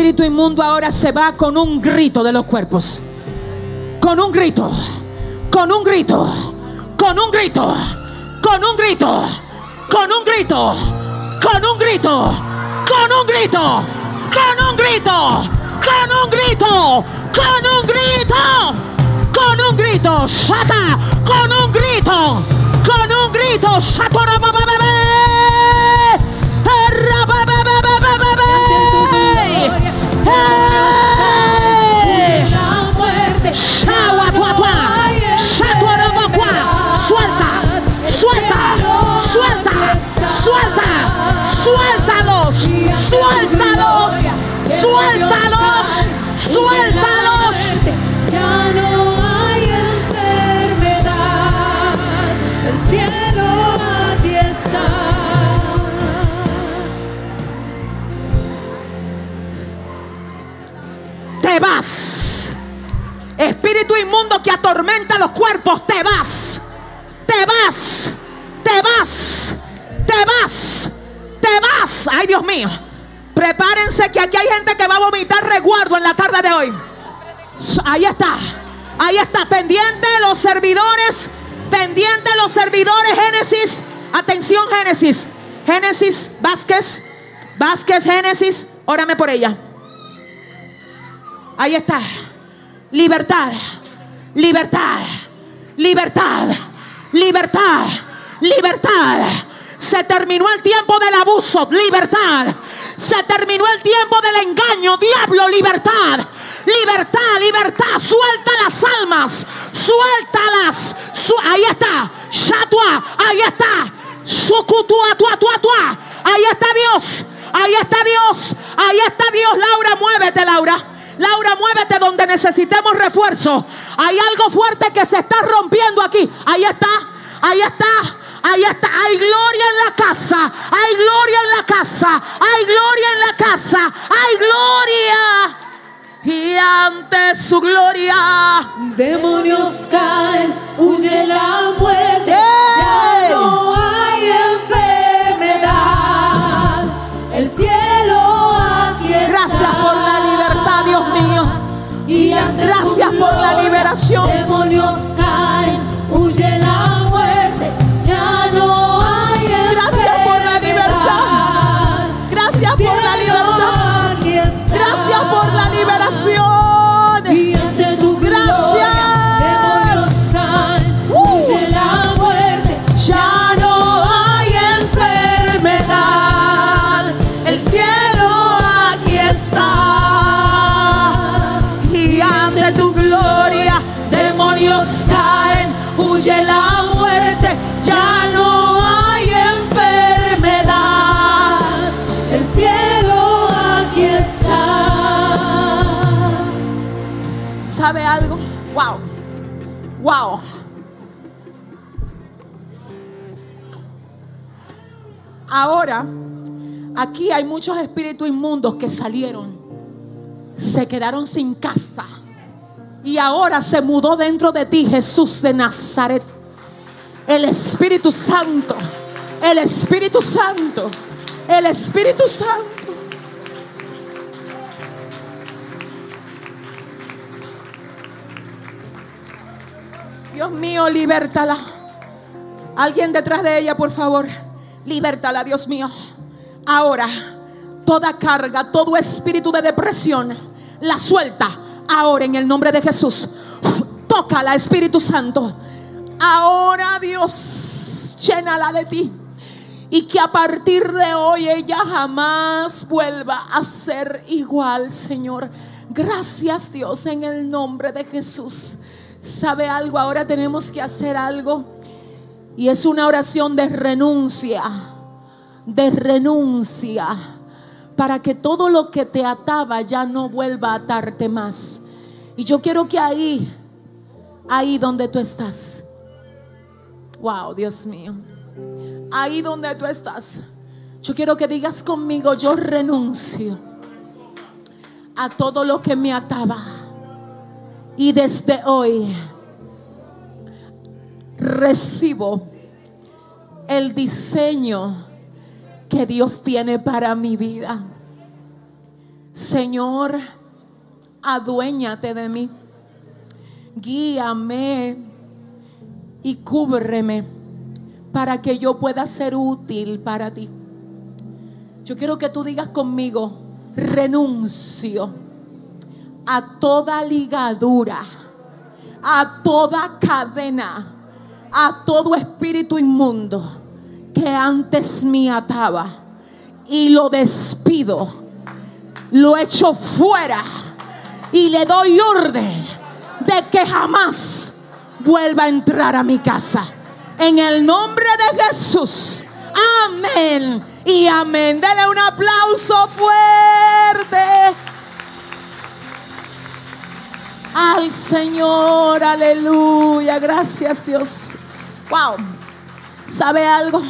espíritu inmundo ahora se va con un grito de los cuerpos. Con un grito. Con un grito. Con un grito. Con un grito. Con un grito. Con un grito. Con un grito. Con un grito. Con un grito. Con un grito. Con un grito. Shata. Con un grito. Con un grito. Shatorabababebe. Suéltalos, suéltalos. Ya no hay enfermedad. El cielo aquí está. Te vas. Espíritu inmundo que atormenta los cuerpos, te vas. Te vas. Te vas. Te vas. Te vas. Ay, Dios mío. Prepárense que aquí hay gente que va a vomitar resguardo en la tarde de hoy. Ahí está. Ahí está. Pendiente los servidores. Pendiente los servidores. Génesis. Atención, Génesis. Génesis Vázquez. Vázquez, Génesis. Órame por ella. Ahí está. Libertad. Libertad. Libertad. Libertad. Libertad. Se terminó el tiempo del abuso. Libertad. Se terminó el tiempo del engaño. Diablo, libertad. Libertad, libertad. Suelta las almas. Suéltalas. Su- ahí está. Shatua. Ahí está. Sukutua, tua, tua, tua. Ahí está Dios. Ahí está Dios. Ahí está Dios. Laura, muévete, Laura. Laura, muévete donde necesitemos refuerzo. Hay algo fuerte que se está rompiendo aquí. Ahí está. Ahí está. Ahí está. Hay gloria en la casa. Hay gloria en la casa. Hay gloria en la casa. Hay gloria. y ante su gloria. Demonios caen, huye la muerte, ya no hay enfermedad. El cielo aquí está. Gracias por la libertad, Dios mío. Y ante Gracias tu por la liberación. Demonios Ya no hay enfermedad. el cielo aquí está. ¿Sabe algo? Wow. Wow. Ahora, aquí hay muchos espíritus inmundos que salieron, se quedaron sin casa. Y ahora se mudó dentro de ti Jesús de Nazaret. El Espíritu Santo. El Espíritu Santo. El Espíritu Santo. Dios mío, libértala. Alguien detrás de ella, por favor. Libértala, Dios mío. Ahora, toda carga, todo espíritu de depresión, la suelta. Ahora, en el nombre de Jesús. Tócala, Espíritu Santo. Ahora, Dios, llénala de ti. Y que a partir de hoy ella jamás vuelva a ser igual, Señor. Gracias, Dios, en el nombre de Jesús. ¿Sabe algo? Ahora tenemos que hacer algo. Y es una oración de renuncia. De renuncia. Para que todo lo que te ataba ya no vuelva a atarte más. Y yo quiero que ahí, ahí donde tú estás. Wow, Dios mío. Ahí donde tú estás. Yo quiero que digas conmigo, yo renuncio a todo lo que me ataba. Y desde hoy recibo el diseño que Dios tiene para mi vida. Señor, aduéñate de mí. Guíame y cúbreme para que yo pueda ser útil para ti. Yo quiero que tú digas conmigo, renuncio a toda ligadura, a toda cadena, a todo espíritu inmundo que antes me ataba y lo despido, lo echo fuera y le doy orden de que jamás vuelva a entrar a mi casa. En el nombre de Jesús. Amén. Y amén. Dele un aplauso fuerte al Señor. Aleluya. Gracias Dios. Wow. ¿Sabe algo?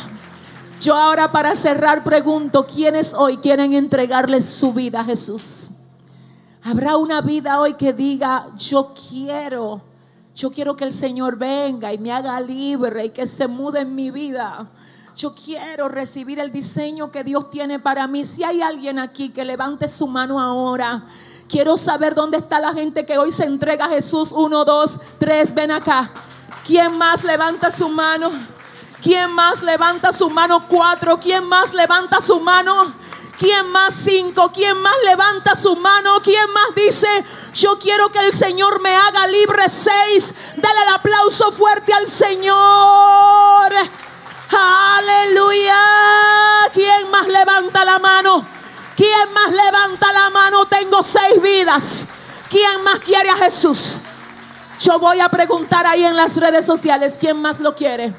Yo ahora para cerrar pregunto, ¿quiénes hoy quieren entregarles su vida a Jesús? Habrá una vida hoy que diga, yo quiero, yo quiero que el Señor venga y me haga libre y que se mude en mi vida. Yo quiero recibir el diseño que Dios tiene para mí. Si hay alguien aquí que levante su mano ahora, quiero saber dónde está la gente que hoy se entrega a Jesús. Uno, dos, tres, ven acá. ¿Quién más levanta su mano? ¿Quién más levanta su mano? Cuatro. ¿Quién más levanta su mano? ¿Quién más cinco? ¿Quién más levanta su mano? ¿Quién más dice, yo quiero que el Señor me haga libre? Seis. Dale el aplauso fuerte al Señor. Aleluya. ¿Quién más levanta la mano? ¿Quién más levanta la mano? Tengo seis vidas. ¿Quién más quiere a Jesús? Yo voy a preguntar ahí en las redes sociales, ¿quién más lo quiere?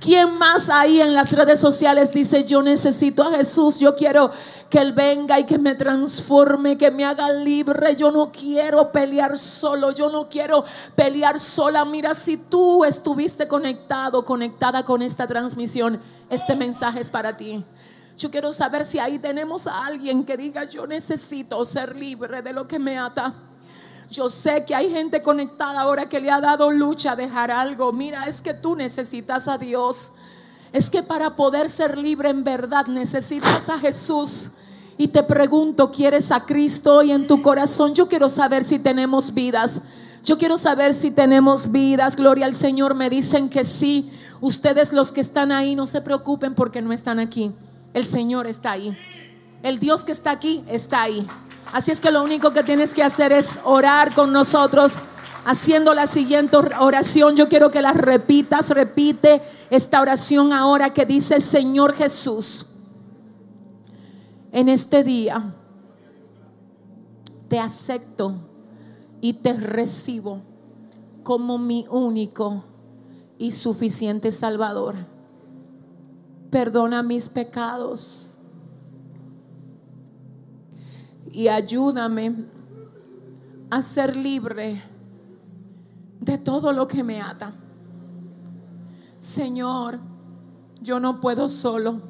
¿Quién más ahí en las redes sociales dice, yo necesito a Jesús, yo quiero que Él venga y que me transforme, que me haga libre, yo no quiero pelear solo, yo no quiero pelear sola. Mira, si tú estuviste conectado, conectada con esta transmisión, este mensaje es para ti. Yo quiero saber si ahí tenemos a alguien que diga, yo necesito ser libre de lo que me ata. Yo sé que hay gente conectada ahora que le ha dado lucha a dejar algo. Mira, es que tú necesitas a Dios. Es que para poder ser libre en verdad necesitas a Jesús. Y te pregunto, ¿quieres a Cristo hoy en tu corazón? Yo quiero saber si tenemos vidas. Yo quiero saber si tenemos vidas. Gloria al Señor. Me dicen que sí. Ustedes los que están ahí, no se preocupen porque no están aquí. El Señor está ahí. El Dios que está aquí está ahí. Así es que lo único que tienes que hacer es orar con nosotros haciendo la siguiente oración. Yo quiero que la repitas, repite esta oración ahora que dice, Señor Jesús, en este día te acepto y te recibo como mi único y suficiente Salvador. Perdona mis pecados y ayúdame a ser libre de todo lo que me ata. Señor, yo no puedo solo,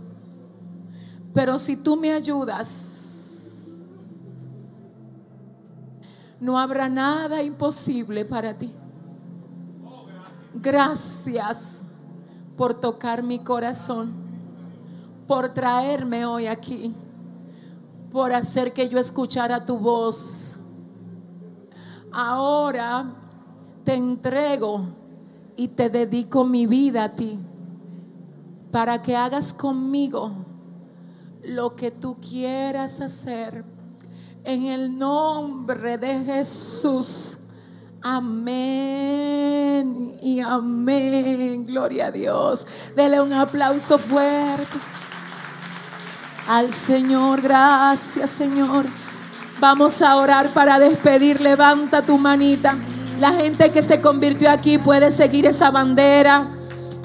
pero si tú me ayudas, no habrá nada imposible para ti. Gracias por tocar mi corazón, por traerme hoy aquí, por hacer que yo escuchara tu voz. Ahora te entrego y te dedico mi vida a ti para que hagas conmigo lo que tú quieras hacer. En el nombre de Jesús. Amén y amén. Gloria a Dios. Dele un aplauso fuerte al Señor. Gracias, Señor. Vamos a orar para despedir. Levanta tu manita. La gente que se convirtió aquí puede seguir esa bandera.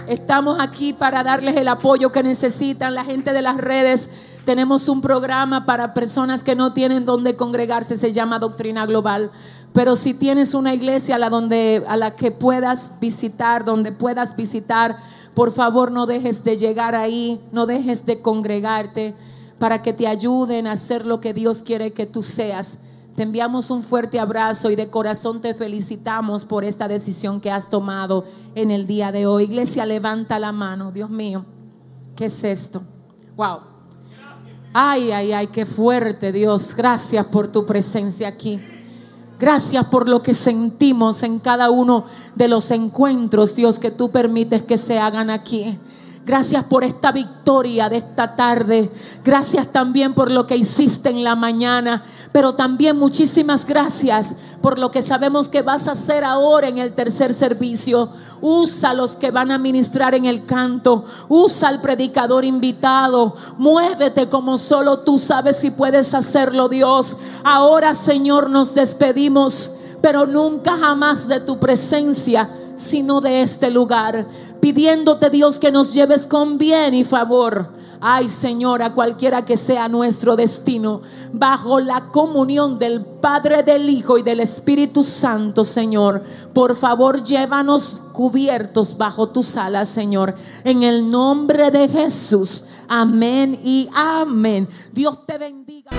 Estamos aquí para darles el apoyo que necesitan. La gente de las redes, tenemos un programa para personas que no tienen donde congregarse, se llama Doctrina Global. Pero si tienes una iglesia a la, donde, a la que puedas visitar, donde puedas visitar, por favor no dejes de llegar ahí, no dejes de congregarte para que te ayuden a hacer lo que Dios quiere que tú seas. Te enviamos un fuerte abrazo y de corazón te felicitamos por esta decisión que has tomado en el día de hoy. Iglesia, levanta la mano. Dios mío, ¿qué es esto? Wow. Ay, ay, ay, qué fuerte Dios. Gracias por tu presencia aquí. Gracias por lo que sentimos en cada uno de los encuentros, Dios, que tú permites que se hagan aquí. Gracias por esta victoria de esta tarde. Gracias también por lo que hiciste en la mañana. Pero también muchísimas gracias por lo que sabemos que vas a hacer ahora en el tercer servicio. Usa los que van a ministrar en el canto. Usa al predicador invitado. Muévete como solo tú sabes si puedes hacerlo, Dios. Ahora, Señor, nos despedimos, pero nunca jamás de tu presencia sino de este lugar, pidiéndote Dios que nos lleves con bien y favor. Ay Señor, a cualquiera que sea nuestro destino, bajo la comunión del Padre, del Hijo y del Espíritu Santo, Señor. Por favor, llévanos cubiertos bajo tus alas, Señor. En el nombre de Jesús. Amén y amén. Dios te bendiga.